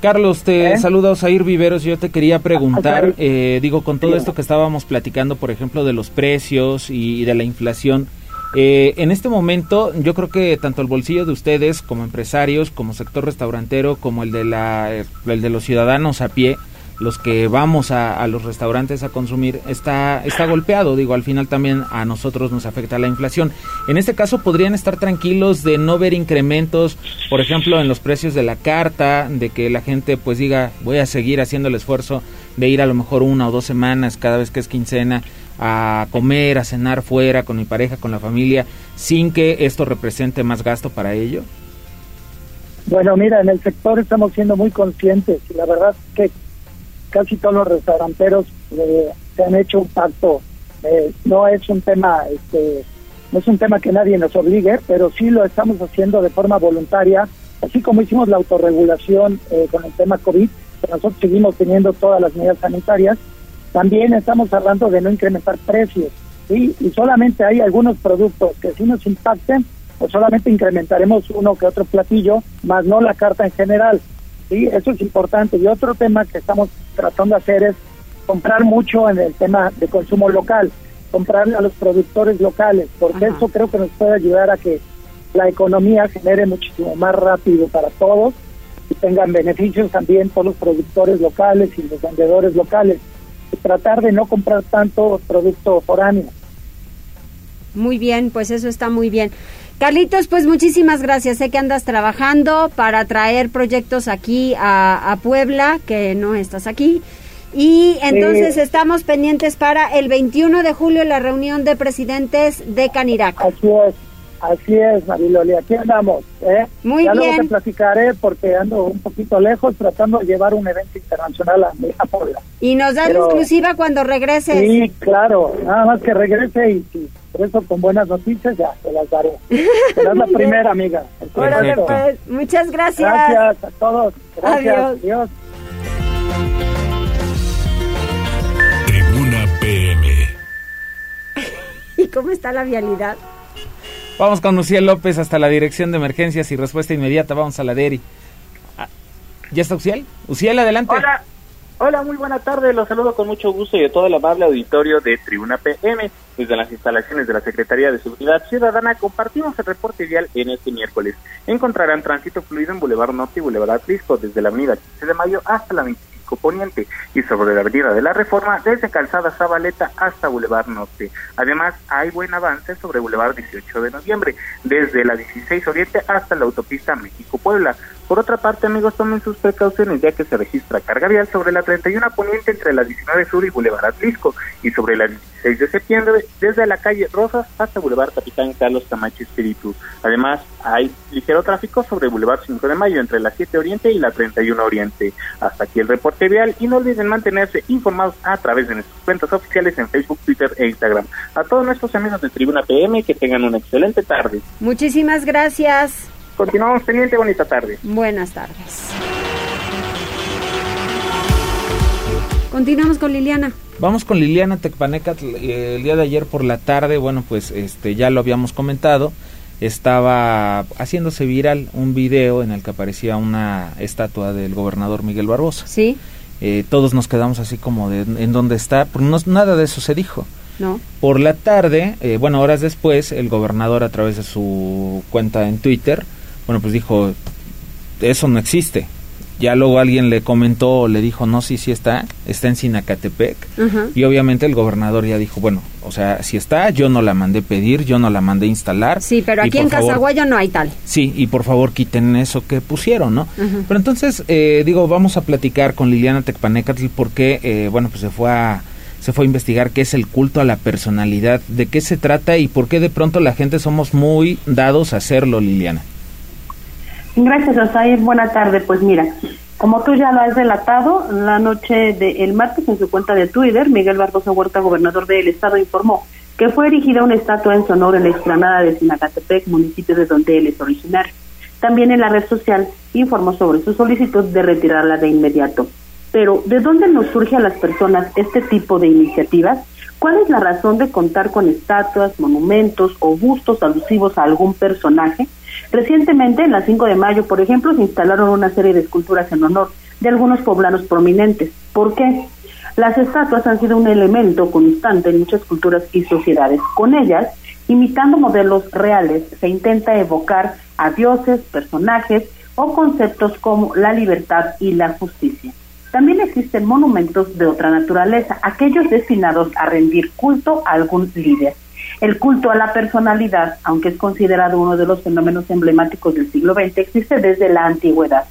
[SPEAKER 3] Carlos, te ¿Eh? saluda Osair Viveros. Yo te quería preguntar, eh, digo, con todo esto que estábamos platicando, por ejemplo, de los precios y, de la inflación, eh, en este momento yo creo que tanto el bolsillo de ustedes como empresarios, como sector restaurantero, como el de, la, el de los ciudadanos a pie, los que vamos a, los restaurantes a consumir está, está golpeado. Digo, al final también a nosotros nos afecta la inflación. En este caso podrían estar tranquilos de no ver incrementos, por ejemplo, en los precios de la carta, de que la gente pues diga, voy a seguir haciendo el esfuerzo de ir a lo mejor una o dos semanas cada vez que es quincena a comer, a cenar fuera con mi pareja, con la familia, sin que esto represente más gasto para ello?
[SPEAKER 13] Bueno, mira, en el sector estamos siendo muy conscientes la verdad que casi todos los restauranteros eh, se han hecho un pacto. Eh, no es un tema, este, no es un tema que nadie nos obligue, pero sí lo estamos haciendo de forma voluntaria, así como hicimos la autorregulación eh, con el tema COVID. nosotros seguimos teniendo todas las medidas sanitarias, también estamos hablando de no incrementar precios, ¿sí? Y solamente hay algunos productos que si nos impacten, pues solamente incrementaremos uno que otro platillo, más no la carta en general, ¿sí? Eso es importante. Y otro tema que estamos tratando de hacer es comprar mucho en el tema de consumo local, comprarle a los productores locales, porque eso creo que nos puede ayudar a que la economía genere muchísimo más rápido para todos y tengan beneficios también por los productores locales y los vendedores locales. Y tratar de no comprar tanto producto foráneo.
[SPEAKER 1] Muy bien, pues eso está muy bien. Carlitos, pues muchísimas gracias. Sé que andas trabajando para traer proyectos aquí a, Puebla, que no estás aquí. Y entonces estamos pendientes para el 21 de julio la reunión de presidentes de Canirac.
[SPEAKER 13] Así es. Así es, Mariloli, aquí andamos. ¿eh?
[SPEAKER 1] Muy
[SPEAKER 13] ya
[SPEAKER 1] bien.
[SPEAKER 13] luego te platicaré porque ando un poquito lejos tratando de llevar un evento internacional a, a Puebla.
[SPEAKER 1] Y nos da la exclusiva cuando regreses.
[SPEAKER 13] Sí, claro, nada más que regrese y, por eso con buenas noticias ya te las daré. Serás la primera, amiga.
[SPEAKER 1] Órale, pues, muchas gracias.
[SPEAKER 13] Gracias a todos. Gracias.
[SPEAKER 1] Adiós.
[SPEAKER 13] Adiós.
[SPEAKER 4] Tribuna PM.
[SPEAKER 1] ¿Y cómo está la vialidad?
[SPEAKER 3] Vamos con Lucía López hasta la Dirección de Emergencias y Respuesta Inmediata. Vamos a la DERI. Ah, ¿Ya está Uciel? Uciel, adelante.
[SPEAKER 12] Hola. Hola, muy buena tarde. Los saludo con mucho gusto y de todo el amable auditorio de Tribuna PM. Desde las instalaciones de la Secretaría de Seguridad Ciudadana compartimos el reporte vial en este miércoles. Encontrarán tránsito fluido en Boulevard Norte y Boulevard Atlisco desde la avenida 15 de Mayo hasta la 25 Poniente y sobre la Avenida de la Reforma desde Calzada Zabaleta hasta Boulevard Norte. Además, hay buen avance sobre Boulevard 18 de Noviembre, desde la 16 Oriente hasta la autopista México-Puebla. Por otra parte, amigos, tomen sus precauciones ya que se registra carga vial sobre la 31 Poniente entre la 19 Sur y Boulevard Atlisco y sobre la 16 de septiembre desde la calle Rosas hasta Boulevard Capitán Carlos Camacho Espíritu. Además, hay ligero tráfico sobre Boulevard 5 de Mayo entre la 7 Oriente y la 31 Oriente. Hasta aquí el reporte vial y no olviden mantenerse informados a través de nuestras cuentas oficiales en Facebook, Twitter e Instagram. A todos nuestros amigos de Tribuna PM que tengan una excelente tarde.
[SPEAKER 1] Muchísimas gracias.
[SPEAKER 12] Continuamos pendiente, bonita tarde.
[SPEAKER 1] Buenas tardes. Continuamos con Liliana.
[SPEAKER 3] Vamos con Liliana Tecpaneca. El día de ayer por la tarde, bueno, pues este ya lo habíamos comentado, estaba haciéndose viral un video en el que aparecía una estatua del gobernador Miguel Barbosa.
[SPEAKER 1] Sí.
[SPEAKER 3] Eh, todos nos quedamos así como de en dónde está, porque no, nada de eso se dijo.
[SPEAKER 1] No.
[SPEAKER 3] Por la tarde, eh, bueno, horas después, el gobernador a través de su cuenta en Twitter, bueno, pues dijo, eso no existe. Ya luego alguien le comentó, le dijo, no, sí, sí está, está en Sinacatepec.
[SPEAKER 1] Ajá.
[SPEAKER 3] Y obviamente el gobernador ya dijo, bueno, o sea, si está, yo no la mandé pedir, yo no la mandé instalar.
[SPEAKER 1] Sí, pero aquí en Casaguayo no hay tal.
[SPEAKER 3] Sí, y por favor quiten eso que pusieron, ¿no? Pero entonces, eh, digo, vamos a platicar con Liliana Tecpanecatl porque, eh, bueno, pues se fue a se fue a investigar qué es el culto a la personalidad, de qué se trata y por qué de pronto la gente somos muy dados a hacerlo, Liliana.
[SPEAKER 7] Gracias, Osair. Buena tarde. Pues mira, como tú ya lo has relatado, la noche del martes en su cuenta de Twitter, Miguel Barbosa Huerta, gobernador del estado, informó que fue erigida una estatua en su honor en la explanada de Sinacatepec, municipio de donde él es originario. También en la red social informó sobre su solicitud de retirarla de inmediato. Pero, ¿de dónde nos surge a las personas este tipo de iniciativas? ¿Cuál es la razón de contar con estatuas, monumentos o bustos alusivos a algún personaje? Recientemente, en la 5 de mayo, por ejemplo, se instalaron una serie de esculturas en honor de algunos poblanos prominentes. ¿Por qué? Las estatuas han sido un elemento constante en muchas culturas y sociedades. Con ellas, imitando modelos reales, se intenta evocar a dioses, personajes o conceptos como la libertad y la justicia. También existen monumentos de otra naturaleza, aquellos destinados a rendir culto a algún líder. El culto a la personalidad, aunque es considerado uno de los fenómenos emblemáticos del siglo XX, existe desde la antigüedad.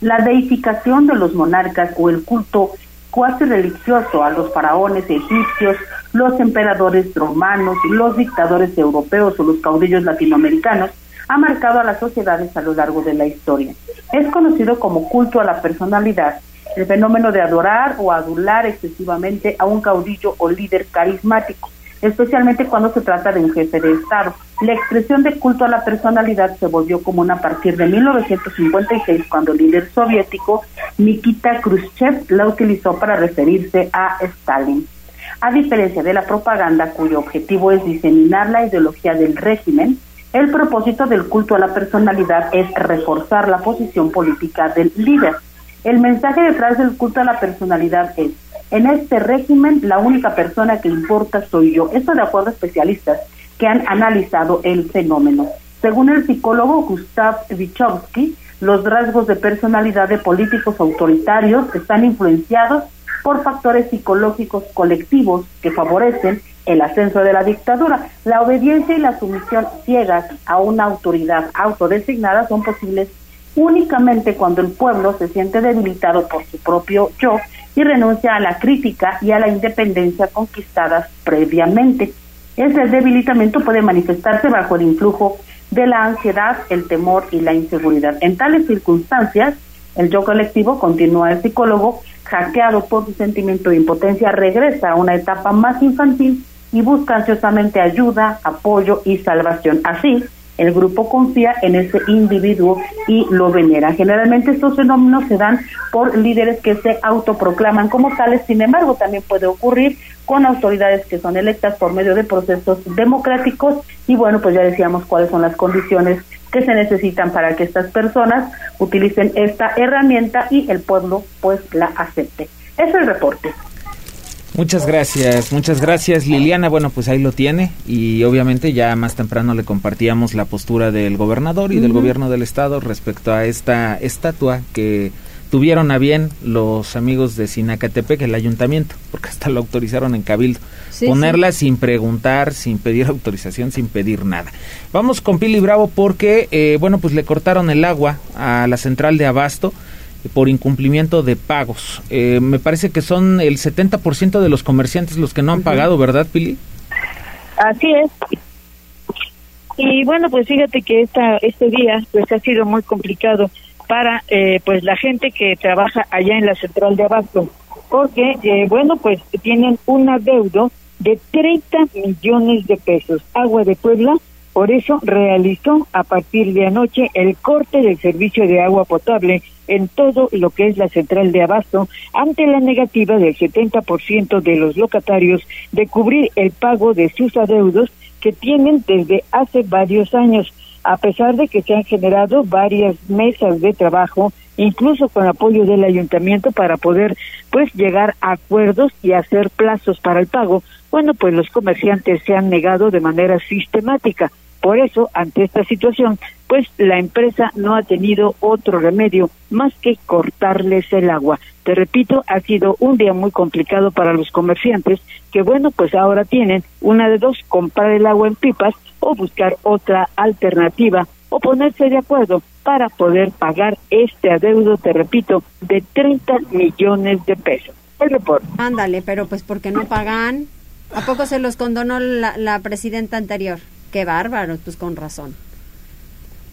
[SPEAKER 7] La deificación de los monarcas o el culto cuasi religioso a los faraones egipcios, los emperadores romanos, los dictadores europeos o los caudillos latinoamericanos ha marcado a las sociedades a lo largo de la historia. Es conocido como culto a la personalidad, el fenómeno de adorar o adular excesivamente a un caudillo o líder carismático. Especialmente cuando se trata de un jefe de Estado. La expresión de culto a la personalidad se volvió común a partir de 1956, cuando el líder soviético Nikita Khrushchev la utilizó para referirse a Stalin. A diferencia de la propaganda cuyo objetivo es diseminar la ideología del régimen, el propósito del culto a la personalidad es reforzar la posición política del líder. El mensaje detrás del culto a la personalidad es, en este régimen la única persona que importa soy yo. Esto de acuerdo a especialistas que han analizado el fenómeno. Según el psicólogo Gustav Wychowski, los rasgos de personalidad de políticos autoritarios están influenciados por factores psicológicos colectivos que favorecen el ascenso de la dictadura. La obediencia y la sumisión ciegas a una autoridad autodesignada son posibles únicamente cuando el pueblo se siente debilitado por su propio yo y renuncia a la crítica y a la independencia conquistadas previamente. Ese debilitamiento puede manifestarse bajo el influjo de la ansiedad, el temor y la inseguridad. En tales circunstancias, el yo colectivo, continúa el psicólogo, hackeado por su sentimiento de impotencia, regresa a una etapa más infantil y busca ansiosamente ayuda, apoyo y salvación. Así, el grupo confía en ese individuo y lo venera. Generalmente estos fenómenos se dan por líderes que se autoproclaman como tales, sin embargo también puede ocurrir con autoridades que son electas por medio de procesos democráticos y bueno, pues ya decíamos cuáles son las condiciones que se necesitan para que estas personas utilicen esta herramienta y el pueblo pues la acepte. Es el reporte.
[SPEAKER 3] Muchas gracias, muchas gracias Liliana. Bueno, pues ahí lo tiene y obviamente ya más temprano le compartíamos la postura del gobernador y del gobierno del estado respecto a esta estatua que tuvieron a bien los amigos de Sinacatepec, el ayuntamiento, porque hasta lo autorizaron en Cabildo. Ponerla sin preguntar, sin pedir autorización, sin pedir nada. Vamos con Pili Bravo porque, eh, bueno, pues le cortaron el agua a la central de Abasto por incumplimiento de pagos. Eh, me parece que son el 70% de los comerciantes los que no han pagado, ¿verdad, Pili?
[SPEAKER 5] Así es. Y bueno, pues fíjate que esta, este día pues ha sido muy complicado para eh, pues la gente que trabaja allá en la central de Abasto, porque eh, bueno, pues tienen un adeudo de 30 millones de pesos. Agua de Puebla por eso realizó a partir de anoche el corte del servicio de agua potable en todo lo que es la central de abasto ante la negativa del 70% de los locatarios de cubrir el pago de sus adeudos que tienen desde hace varios años, a pesar de que se han generado varias mesas de trabajo incluso con apoyo del ayuntamiento para poder pues llegar a acuerdos y hacer plazos para el pago. Bueno, pues los comerciantes se han negado de manera sistemática. Por eso, ante esta situación, pues la empresa no ha tenido otro remedio más que cortarles el agua. Te repito, ha sido un día muy complicado para los comerciantes que, bueno, pues ahora tienen una de dos, comprar el agua en pipas o buscar otra alternativa o ponerse de acuerdo para poder pagar este adeudo, te repito, de 30 millones de pesos. El.
[SPEAKER 1] Ándale, pero pues porque no pagan. ¿A poco se los condonó la, la presidenta anterior? Qué bárbaro, pues con razón.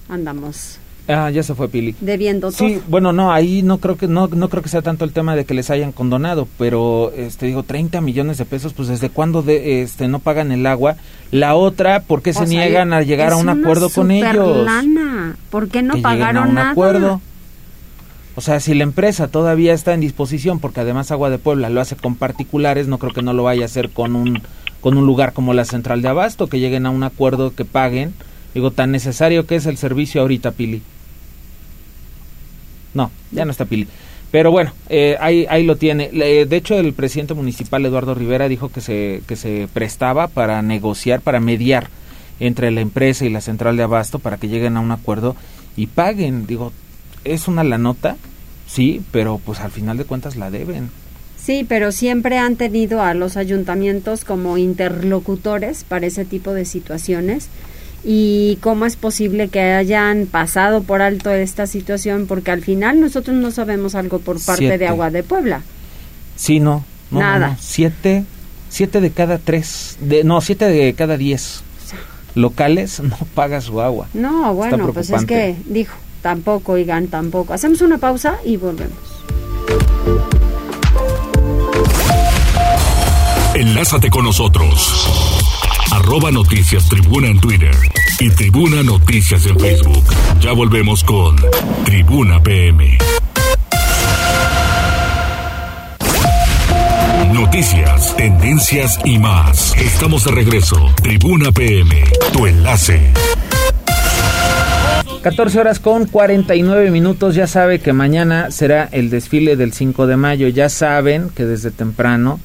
[SPEAKER 1] Andamos.
[SPEAKER 3] Ah, ya se fue Pili.
[SPEAKER 1] Debiendo
[SPEAKER 3] Sí, bueno, no, ahí no creo que no no creo que sea tanto el tema de que les hayan condonado, pero este digo 30 millones de pesos, pues desde cuándo de, este no pagan el agua. La otra, ¿por qué se niegan a llegar a un acuerdo con ellos?
[SPEAKER 1] Lana. ¿Por qué no
[SPEAKER 3] Que
[SPEAKER 1] pagaron
[SPEAKER 3] a un
[SPEAKER 1] nada?
[SPEAKER 3] acuerdo. O sea, si la empresa todavía está en disposición, porque además Agua de Puebla lo hace con particulares, no creo que no lo vaya a hacer con un con un lugar como la Central de Abasto, que lleguen a un acuerdo, que paguen. Digo, tan necesario que es el servicio ahorita, Pili. No, ya no está Pili. Pero bueno, eh, ahí, ahí lo tiene. De hecho, el presidente municipal, Eduardo Rivera, dijo que se, que se prestaba para negociar, para mediar entre la empresa y la central de abasto para que lleguen a un acuerdo y paguen. Digo, es una la nota, sí, pero pues al final de cuentas la deben.
[SPEAKER 1] Sí, pero siempre han tenido a los ayuntamientos como interlocutores para ese tipo de situaciones. ¿Y cómo es posible que hayan pasado por alto esta situación? Porque al final nosotros no sabemos algo por parte
[SPEAKER 3] Siete.
[SPEAKER 1] de Agua de Puebla.
[SPEAKER 3] Sí, no. no,
[SPEAKER 1] Nada.
[SPEAKER 3] no. Siete, siete de cada tres, de, no, siete de cada diez locales no paga su agua.
[SPEAKER 1] No, bueno, pues es que, dijo, tampoco, oigan, tampoco. Hacemos una pausa y volvemos.
[SPEAKER 4] Enlázate con nosotros. Arroba Noticias Tribuna en Twitter y Tribuna Noticias en Facebook. Ya volvemos con Tribuna PM. Noticias, tendencias y más. Estamos de regreso. Tribuna PM, tu enlace.
[SPEAKER 3] 14 horas con 49 minutos. Ya sabe que mañana será el desfile del 5 de mayo. Ya saben que desde temprano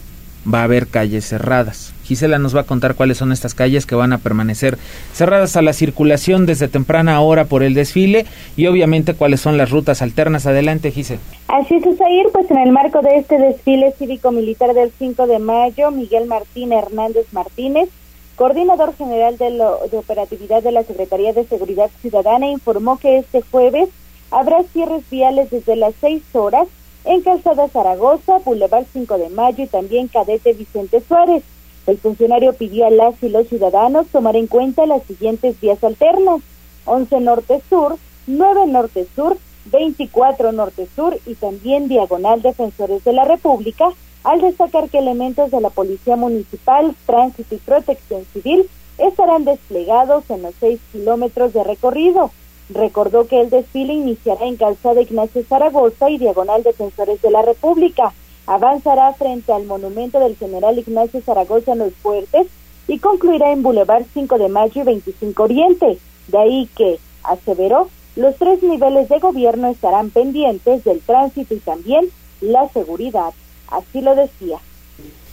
[SPEAKER 3] va a haber calles cerradas. Gisela nos va a contar cuáles son estas calles que van a permanecer cerradas a la circulación desde temprana hora por el desfile y obviamente cuáles son las rutas alternas. Adelante, Gisela.
[SPEAKER 9] Así es, pues en el marco de este desfile cívico-militar del 5 de mayo, Miguel Martín Hernández Martínez, coordinador general de, de operatividad de la Secretaría de Seguridad Ciudadana, informó que este jueves habrá cierres viales desde las 6 horas en Calzada Zaragoza, Boulevard 5 de Mayo y también Cadete Vicente Suárez. El funcionario pidió a las y los ciudadanos tomar en cuenta las siguientes vías alternas: 11 Norte-Sur, 9 Norte-Sur, 24 Norte-Sur y también Diagonal Defensores de la República, al destacar que elementos de la Policía Municipal, Tránsito y Protección Civil estarán desplegados en los 6 kilómetros de recorrido. Recordó que el desfile iniciará en Calzada Ignacio Zaragoza y Diagonal Defensores de la República avanzará frente al monumento del general Ignacio Zaragoza en los Fuertes y concluirá en Boulevard 5 de Mayo y 25 Oriente. De ahí que, aseveró, los tres niveles de gobierno estarán pendientes del tránsito y también la seguridad. Así lo decía.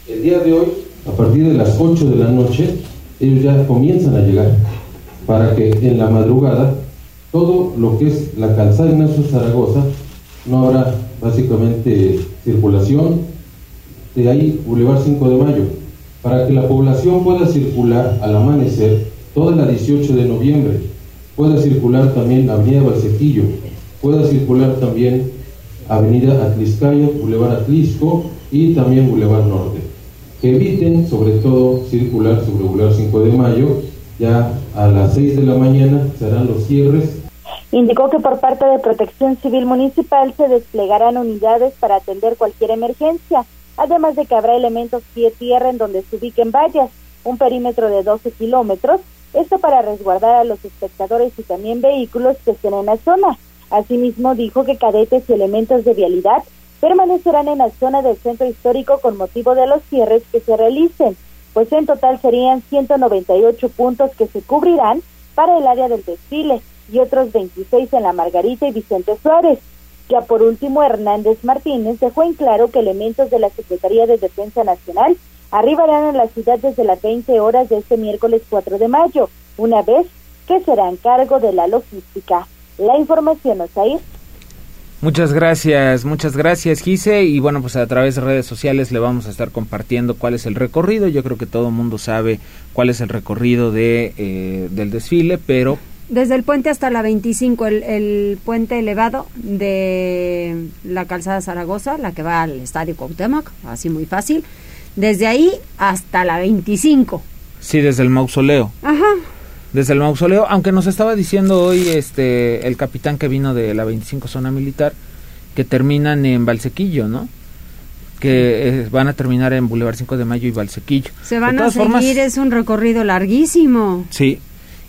[SPEAKER 14] El día de hoy, a partir de las 8 de la noche, ellos ya comienzan a llegar para que en la madrugada todo lo que es la calzada Ignacio Zaragoza no habrá básicamente circulación, de ahí Boulevard 5 de Mayo, para que la población pueda circular al amanecer toda la 18 de noviembre, pueda circular también Avenida Valsequillo, pueda circular también Avenida Atliscayo, Boulevard Atlisco y también Boulevard Norte. Que eviten sobre todo circular sobre Boulevard 5 de Mayo, ya a las 6 de la mañana serán los cierres
[SPEAKER 9] Indicó que por parte de Protección Civil Municipal se desplegarán unidades para atender cualquier emergencia, además de que habrá elementos pie tierra en donde se ubiquen vallas, un perímetro de 12 kilómetros, esto para resguardar a los espectadores y también vehículos que estén en la zona. Asimismo, dijo que cadetes y elementos de vialidad permanecerán en la zona del centro histórico con motivo de los cierres que se realicen, pues en total serían 198 puntos que se cubrirán para el área del desfile y otros 26 en la Margarita y Vicente Suárez. Ya por último, Hernández Martínez dejó en claro que elementos de la Secretaría de Defensa Nacional arribarán a la ciudad desde las 20 horas de este miércoles 4 de mayo, una vez que serán cargo de la logística. La información, Osair.
[SPEAKER 3] Muchas gracias, muchas gracias Gise y bueno pues a través de redes sociales le vamos a estar compartiendo cuál es el recorrido, yo creo que todo el mundo sabe cuál es el recorrido de, eh, del desfile, pero
[SPEAKER 1] desde el puente hasta la 25, el, el, puente elevado de la calzada Zaragoza, la que va al estadio Cuauhtémoc, así muy fácil. Desde ahí hasta la 25.
[SPEAKER 3] Sí, desde el mausoleo.
[SPEAKER 1] Ajá.
[SPEAKER 3] Desde el mausoleo, aunque nos estaba diciendo hoy este el capitán que vino de la 25 zona militar que terminan en Valsequillo, ¿no? que eh, van a terminar en Boulevard 5 de Mayo y Valsequillo.
[SPEAKER 1] Se van a seguir, es un recorrido larguísimo.
[SPEAKER 3] Sí,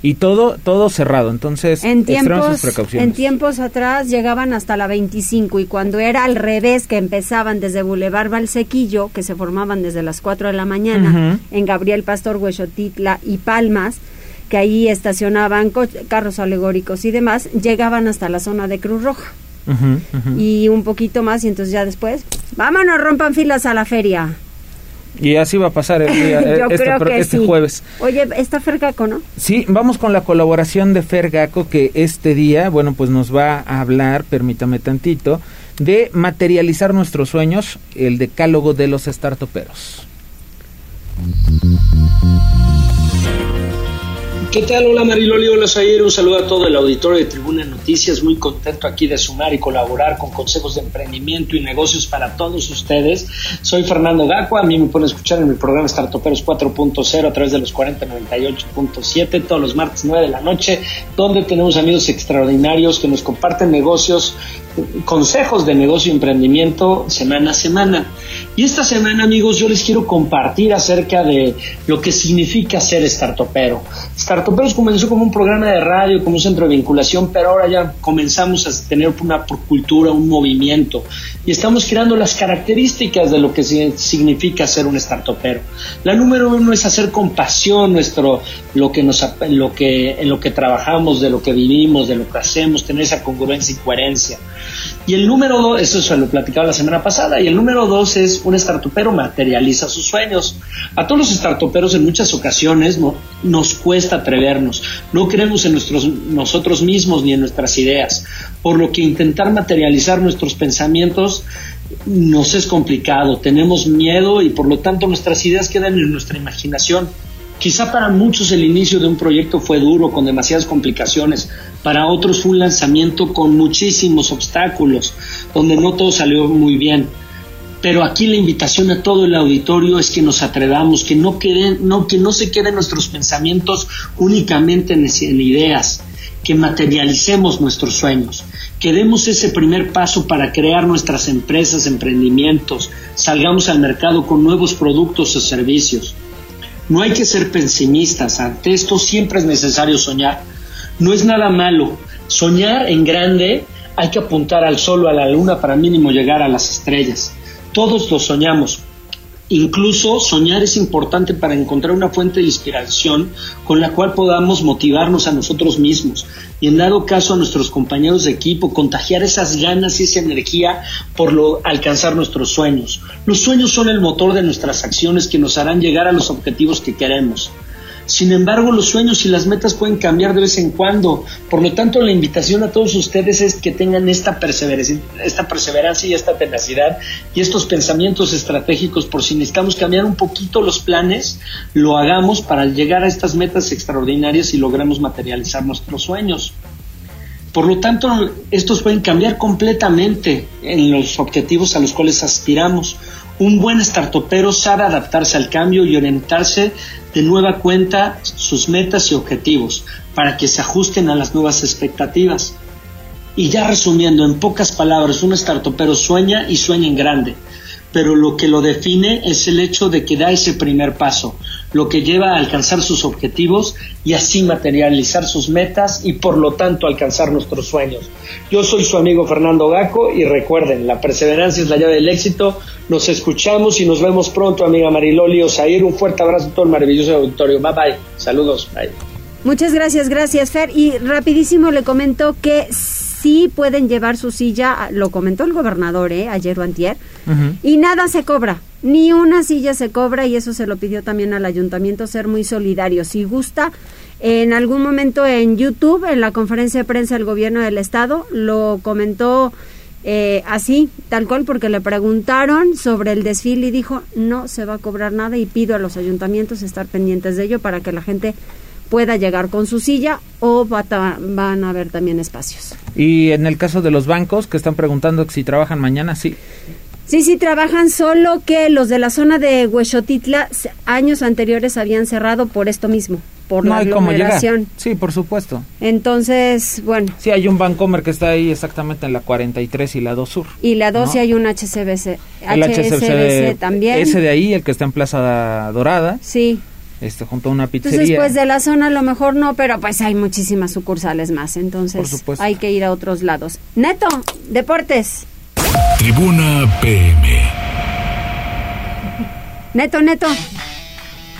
[SPEAKER 3] y todo todo cerrado. Entonces
[SPEAKER 1] en tiempos en tiempos atrás llegaban hasta la 25 y cuando era al revés que empezaban desde Boulevard Valsequillo que se formaban desde las 4 de la mañana en Gabriel Pastor Huechotitla y Palmas que ahí estacionaban carros alegóricos y demás llegaban hasta la zona de Cruz Roja. Y un poquito más y entonces ya después vámonos rompan filas a la feria
[SPEAKER 3] y así va a pasar el día, este, este jueves.
[SPEAKER 1] Oye, está Fergaco, ¿no?
[SPEAKER 3] Sí, vamos con la colaboración de Fergaco que este día, bueno, pues nos va a hablar, permítame tantito, de materializar nuestros sueños, el decálogo de los startuperos.
[SPEAKER 15] ¿Qué tal? Hola Mariloli, hola Sayer, un saludo a todo el auditorio de Tribuna Noticias, muy contento aquí de sumar y colaborar con consejos de emprendimiento y negocios para todos ustedes. Soy Fernando Gacua, a mí me pueden escuchar en mi programa Startuperos 4.0 a través de los 4098.7 todos los martes 9 de la noche, donde tenemos amigos extraordinarios que nos comparten negocios consejos de negocio y emprendimiento semana a semana. Y esta semana, amigos, yo les quiero compartir acerca de lo que significa ser startupero. Startuperos comenzó como un programa de radio, como un centro de vinculación, pero ahora ya comenzamos a tener una cultura, un movimiento. Y estamos creando las características de lo que significa ser un startupero. La número uno es hacer con pasión nuestro, lo que nos, lo que, en lo que trabajamos, de lo que vivimos, de lo que hacemos, tener esa congruencia y coherencia. Y el número dos, eso se lo platicaba la semana pasada, y el número dos es un startupero materializa sus sueños. A todos los startuperos en muchas ocasiones no, nos cuesta atrevernos, no creemos en nuestros, nosotros mismos ni en nuestras ideas, por lo que intentar materializar nuestros pensamientos nos es complicado, tenemos miedo y por lo tanto nuestras ideas quedan en nuestra imaginación. Quizá para muchos el inicio de un proyecto fue duro, con demasiadas complicaciones, para otros fue un lanzamiento con muchísimos obstáculos, donde no todo salió muy bien. Pero aquí la invitación a todo el auditorio es que nos atrevamos, que no, queden, no, que no se queden nuestros pensamientos únicamente en, en ideas, que materialicemos nuestros sueños, que demos ese primer paso para crear nuestras empresas, emprendimientos, salgamos al mercado con nuevos productos o servicios no hay que ser pesimistas, ante esto siempre es necesario soñar. No es nada malo. Soñar en grande hay que apuntar al sol o a la luna para mínimo llegar a las estrellas. Todos lo soñamos, Incluso soñar es importante para encontrar una fuente de inspiración con la cual podamos motivarnos a nosotros mismos y en dado caso a nuestros compañeros de equipo, contagiar esas ganas y esa energía por lo, alcanzar nuestros sueños. Los sueños son el motor de nuestras acciones que nos harán llegar a los objetivos que queremos. Sin embargo, los sueños y las metas pueden cambiar de vez en cuando. Por lo tanto, la invitación a todos ustedes es que tengan esta perseverancia, esta perseverancia y esta tenacidad y estos pensamientos estratégicos por si necesitamos cambiar un poquito los planes, lo hagamos para llegar a estas metas extraordinarias y logremos materializar nuestros sueños. Por lo tanto, estos pueden cambiar completamente en los objetivos a los cuales aspiramos. Un buen startupero sabe adaptarse al cambio y orientarse de nueva cuenta sus metas y objetivos para que se ajusten a las nuevas expectativas. Y ya resumiendo, en pocas palabras, un startupero sueña y sueña en grande pero lo que lo define es el hecho de que da ese primer paso, lo que lleva a alcanzar sus objetivos y así materializar sus metas y por lo tanto alcanzar nuestros sueños. Yo soy su amigo Fernando Gaco y recuerden, la perseverancia es la llave del éxito. Nos escuchamos y nos vemos pronto, amiga Mariloli Osair. Un fuerte abrazo a todo el maravilloso auditorio. Bye bye. Saludos.
[SPEAKER 1] Muchas gracias, gracias Fer. Y rapidísimo le comento que sí pueden llevar su silla, lo comentó el gobernador ¿eh? ayer o antier, y nada se cobra, ni una silla se cobra y eso se lo pidió también al ayuntamiento ser muy solidario. Si gusta, en algún momento en YouTube, en la conferencia de prensa del gobierno del estado, lo comentó eh, así, tal cual, porque le preguntaron sobre el desfile y dijo, no se va a cobrar nada y pido a los ayuntamientos estar pendientes de ello para que la gente pueda llegar con su silla o van a haber también espacios.
[SPEAKER 3] Y en el caso de los bancos que están preguntando si trabajan mañana, sí.
[SPEAKER 1] Sí, sí, trabajan, solo que los de la zona de Huexotitla años anteriores habían cerrado por esto mismo, por la aglomeración.
[SPEAKER 3] Sí, por supuesto.
[SPEAKER 1] Entonces, bueno.
[SPEAKER 3] Sí, hay un Bancomer que está ahí exactamente en la 43 y la 2 Sur.
[SPEAKER 1] Y la 2 y hay un HCBC. El HCBC también.
[SPEAKER 3] Ese de ahí, el que está en Plaza Dorada.
[SPEAKER 1] Sí.
[SPEAKER 3] Este, junto a una pizzería.
[SPEAKER 1] Entonces, pues de la zona a lo mejor no, pero pues hay muchísimas sucursales más, entonces hay que ir a otros lados. Neto, deportes.
[SPEAKER 4] Tribuna PM.
[SPEAKER 1] Neto, neto.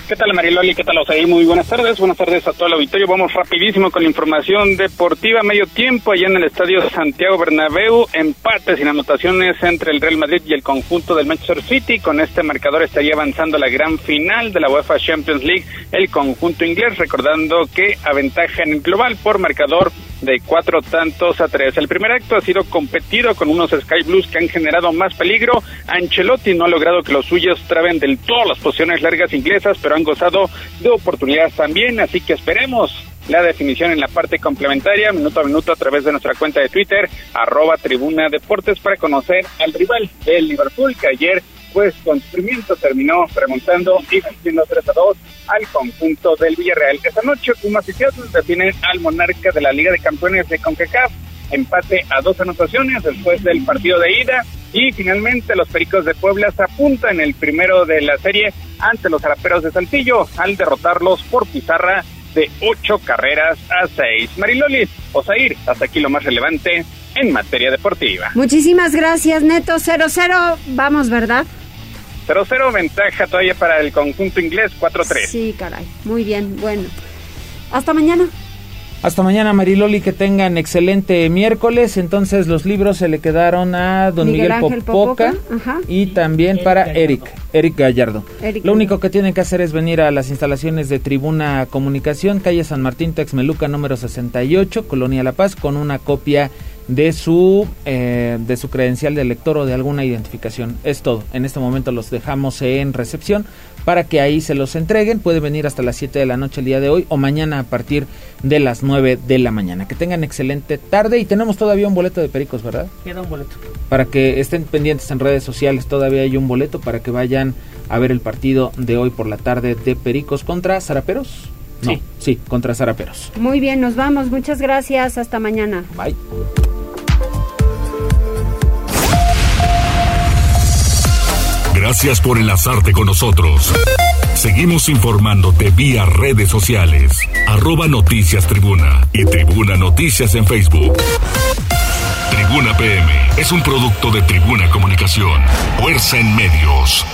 [SPEAKER 16] ¿Qué tal Mariloli? ¿Qué tal Osaí? Muy buenas tardes. Buenas tardes a todo el auditorio. Vamos rapidísimo con la información deportiva. Medio tiempo allá en el Estadio Santiago Bernabéu. Empate sin anotaciones entre el Real Madrid y el conjunto del Manchester City. Con este marcador estaría avanzando la gran final de la UEFA Champions League el conjunto inglés. Recordando que aventaja en el global por marcador de cuatro tantos a tres. El primer acto ha sido competido con unos Sky Blues que han generado más peligro. Ancelotti no ha logrado que los suyos traben del todo las posiciones largas inglesas, pero han gozado de oportunidades también, así que esperemos la definición en la parte complementaria, minuto a minuto a través de nuestra cuenta de Twitter, arroba tribuna deportes, para conocer al rival del Liverpool, que ayer pues con sufrimiento terminó remontando y venciendo 3 a 2 al conjunto del Villarreal. Esta noche Pumas y Seattle al monarca de la Liga de Campeones de CONCACAF empate a dos anotaciones después del partido de ida. Y finalmente los Pericos de Puebla se apuntan el primero de la serie ante los Zaraperos de Saltillo al derrotarlos por pizarra de ocho carreras a seis. Marilolis, Osair, hasta aquí lo más relevante en materia deportiva.
[SPEAKER 1] Muchísimas gracias, Neto. 0-0, vamos, ¿verdad?
[SPEAKER 16] 0-0, ventaja todavía para el conjunto inglés, 4-3.
[SPEAKER 1] Sí, caray. Muy bien, bueno. Hasta mañana.
[SPEAKER 3] Hasta mañana, Mariloli, que tengan excelente miércoles. Entonces, los libros se le quedaron a don Miguel, Popoca, y también para Eric, Eric Gallardo. Lo único que tienen que hacer es venir a las instalaciones de Tribuna Comunicación, calle San Martín, Texmeluca, número 68, Colonia La Paz, con una copia de su eh, de su credencial de lector o de alguna identificación. Es todo. En este momento los dejamos en recepción para que ahí se los entreguen. Puede venir hasta las 7 de la noche el día de hoy o mañana a partir de las 9 de la mañana. Que tengan excelente tarde y tenemos todavía un boleto de Pericos, ¿verdad?
[SPEAKER 2] Queda un boleto.
[SPEAKER 3] Para que estén pendientes en redes sociales, todavía hay un boleto para que vayan a ver el partido de hoy por la tarde de Pericos contra Zaraperos. Sí. sí, contra Zaraperos.
[SPEAKER 1] Muy bien, nos vamos. Muchas gracias. Hasta mañana.
[SPEAKER 3] Bye.
[SPEAKER 4] Gracias por enlazarte con nosotros. Seguimos informándote vía redes sociales. Arroba Noticias Tribuna y Tribuna Noticias en Facebook. Tribuna PM es un producto de Tribuna Comunicación. Fuerza en medios.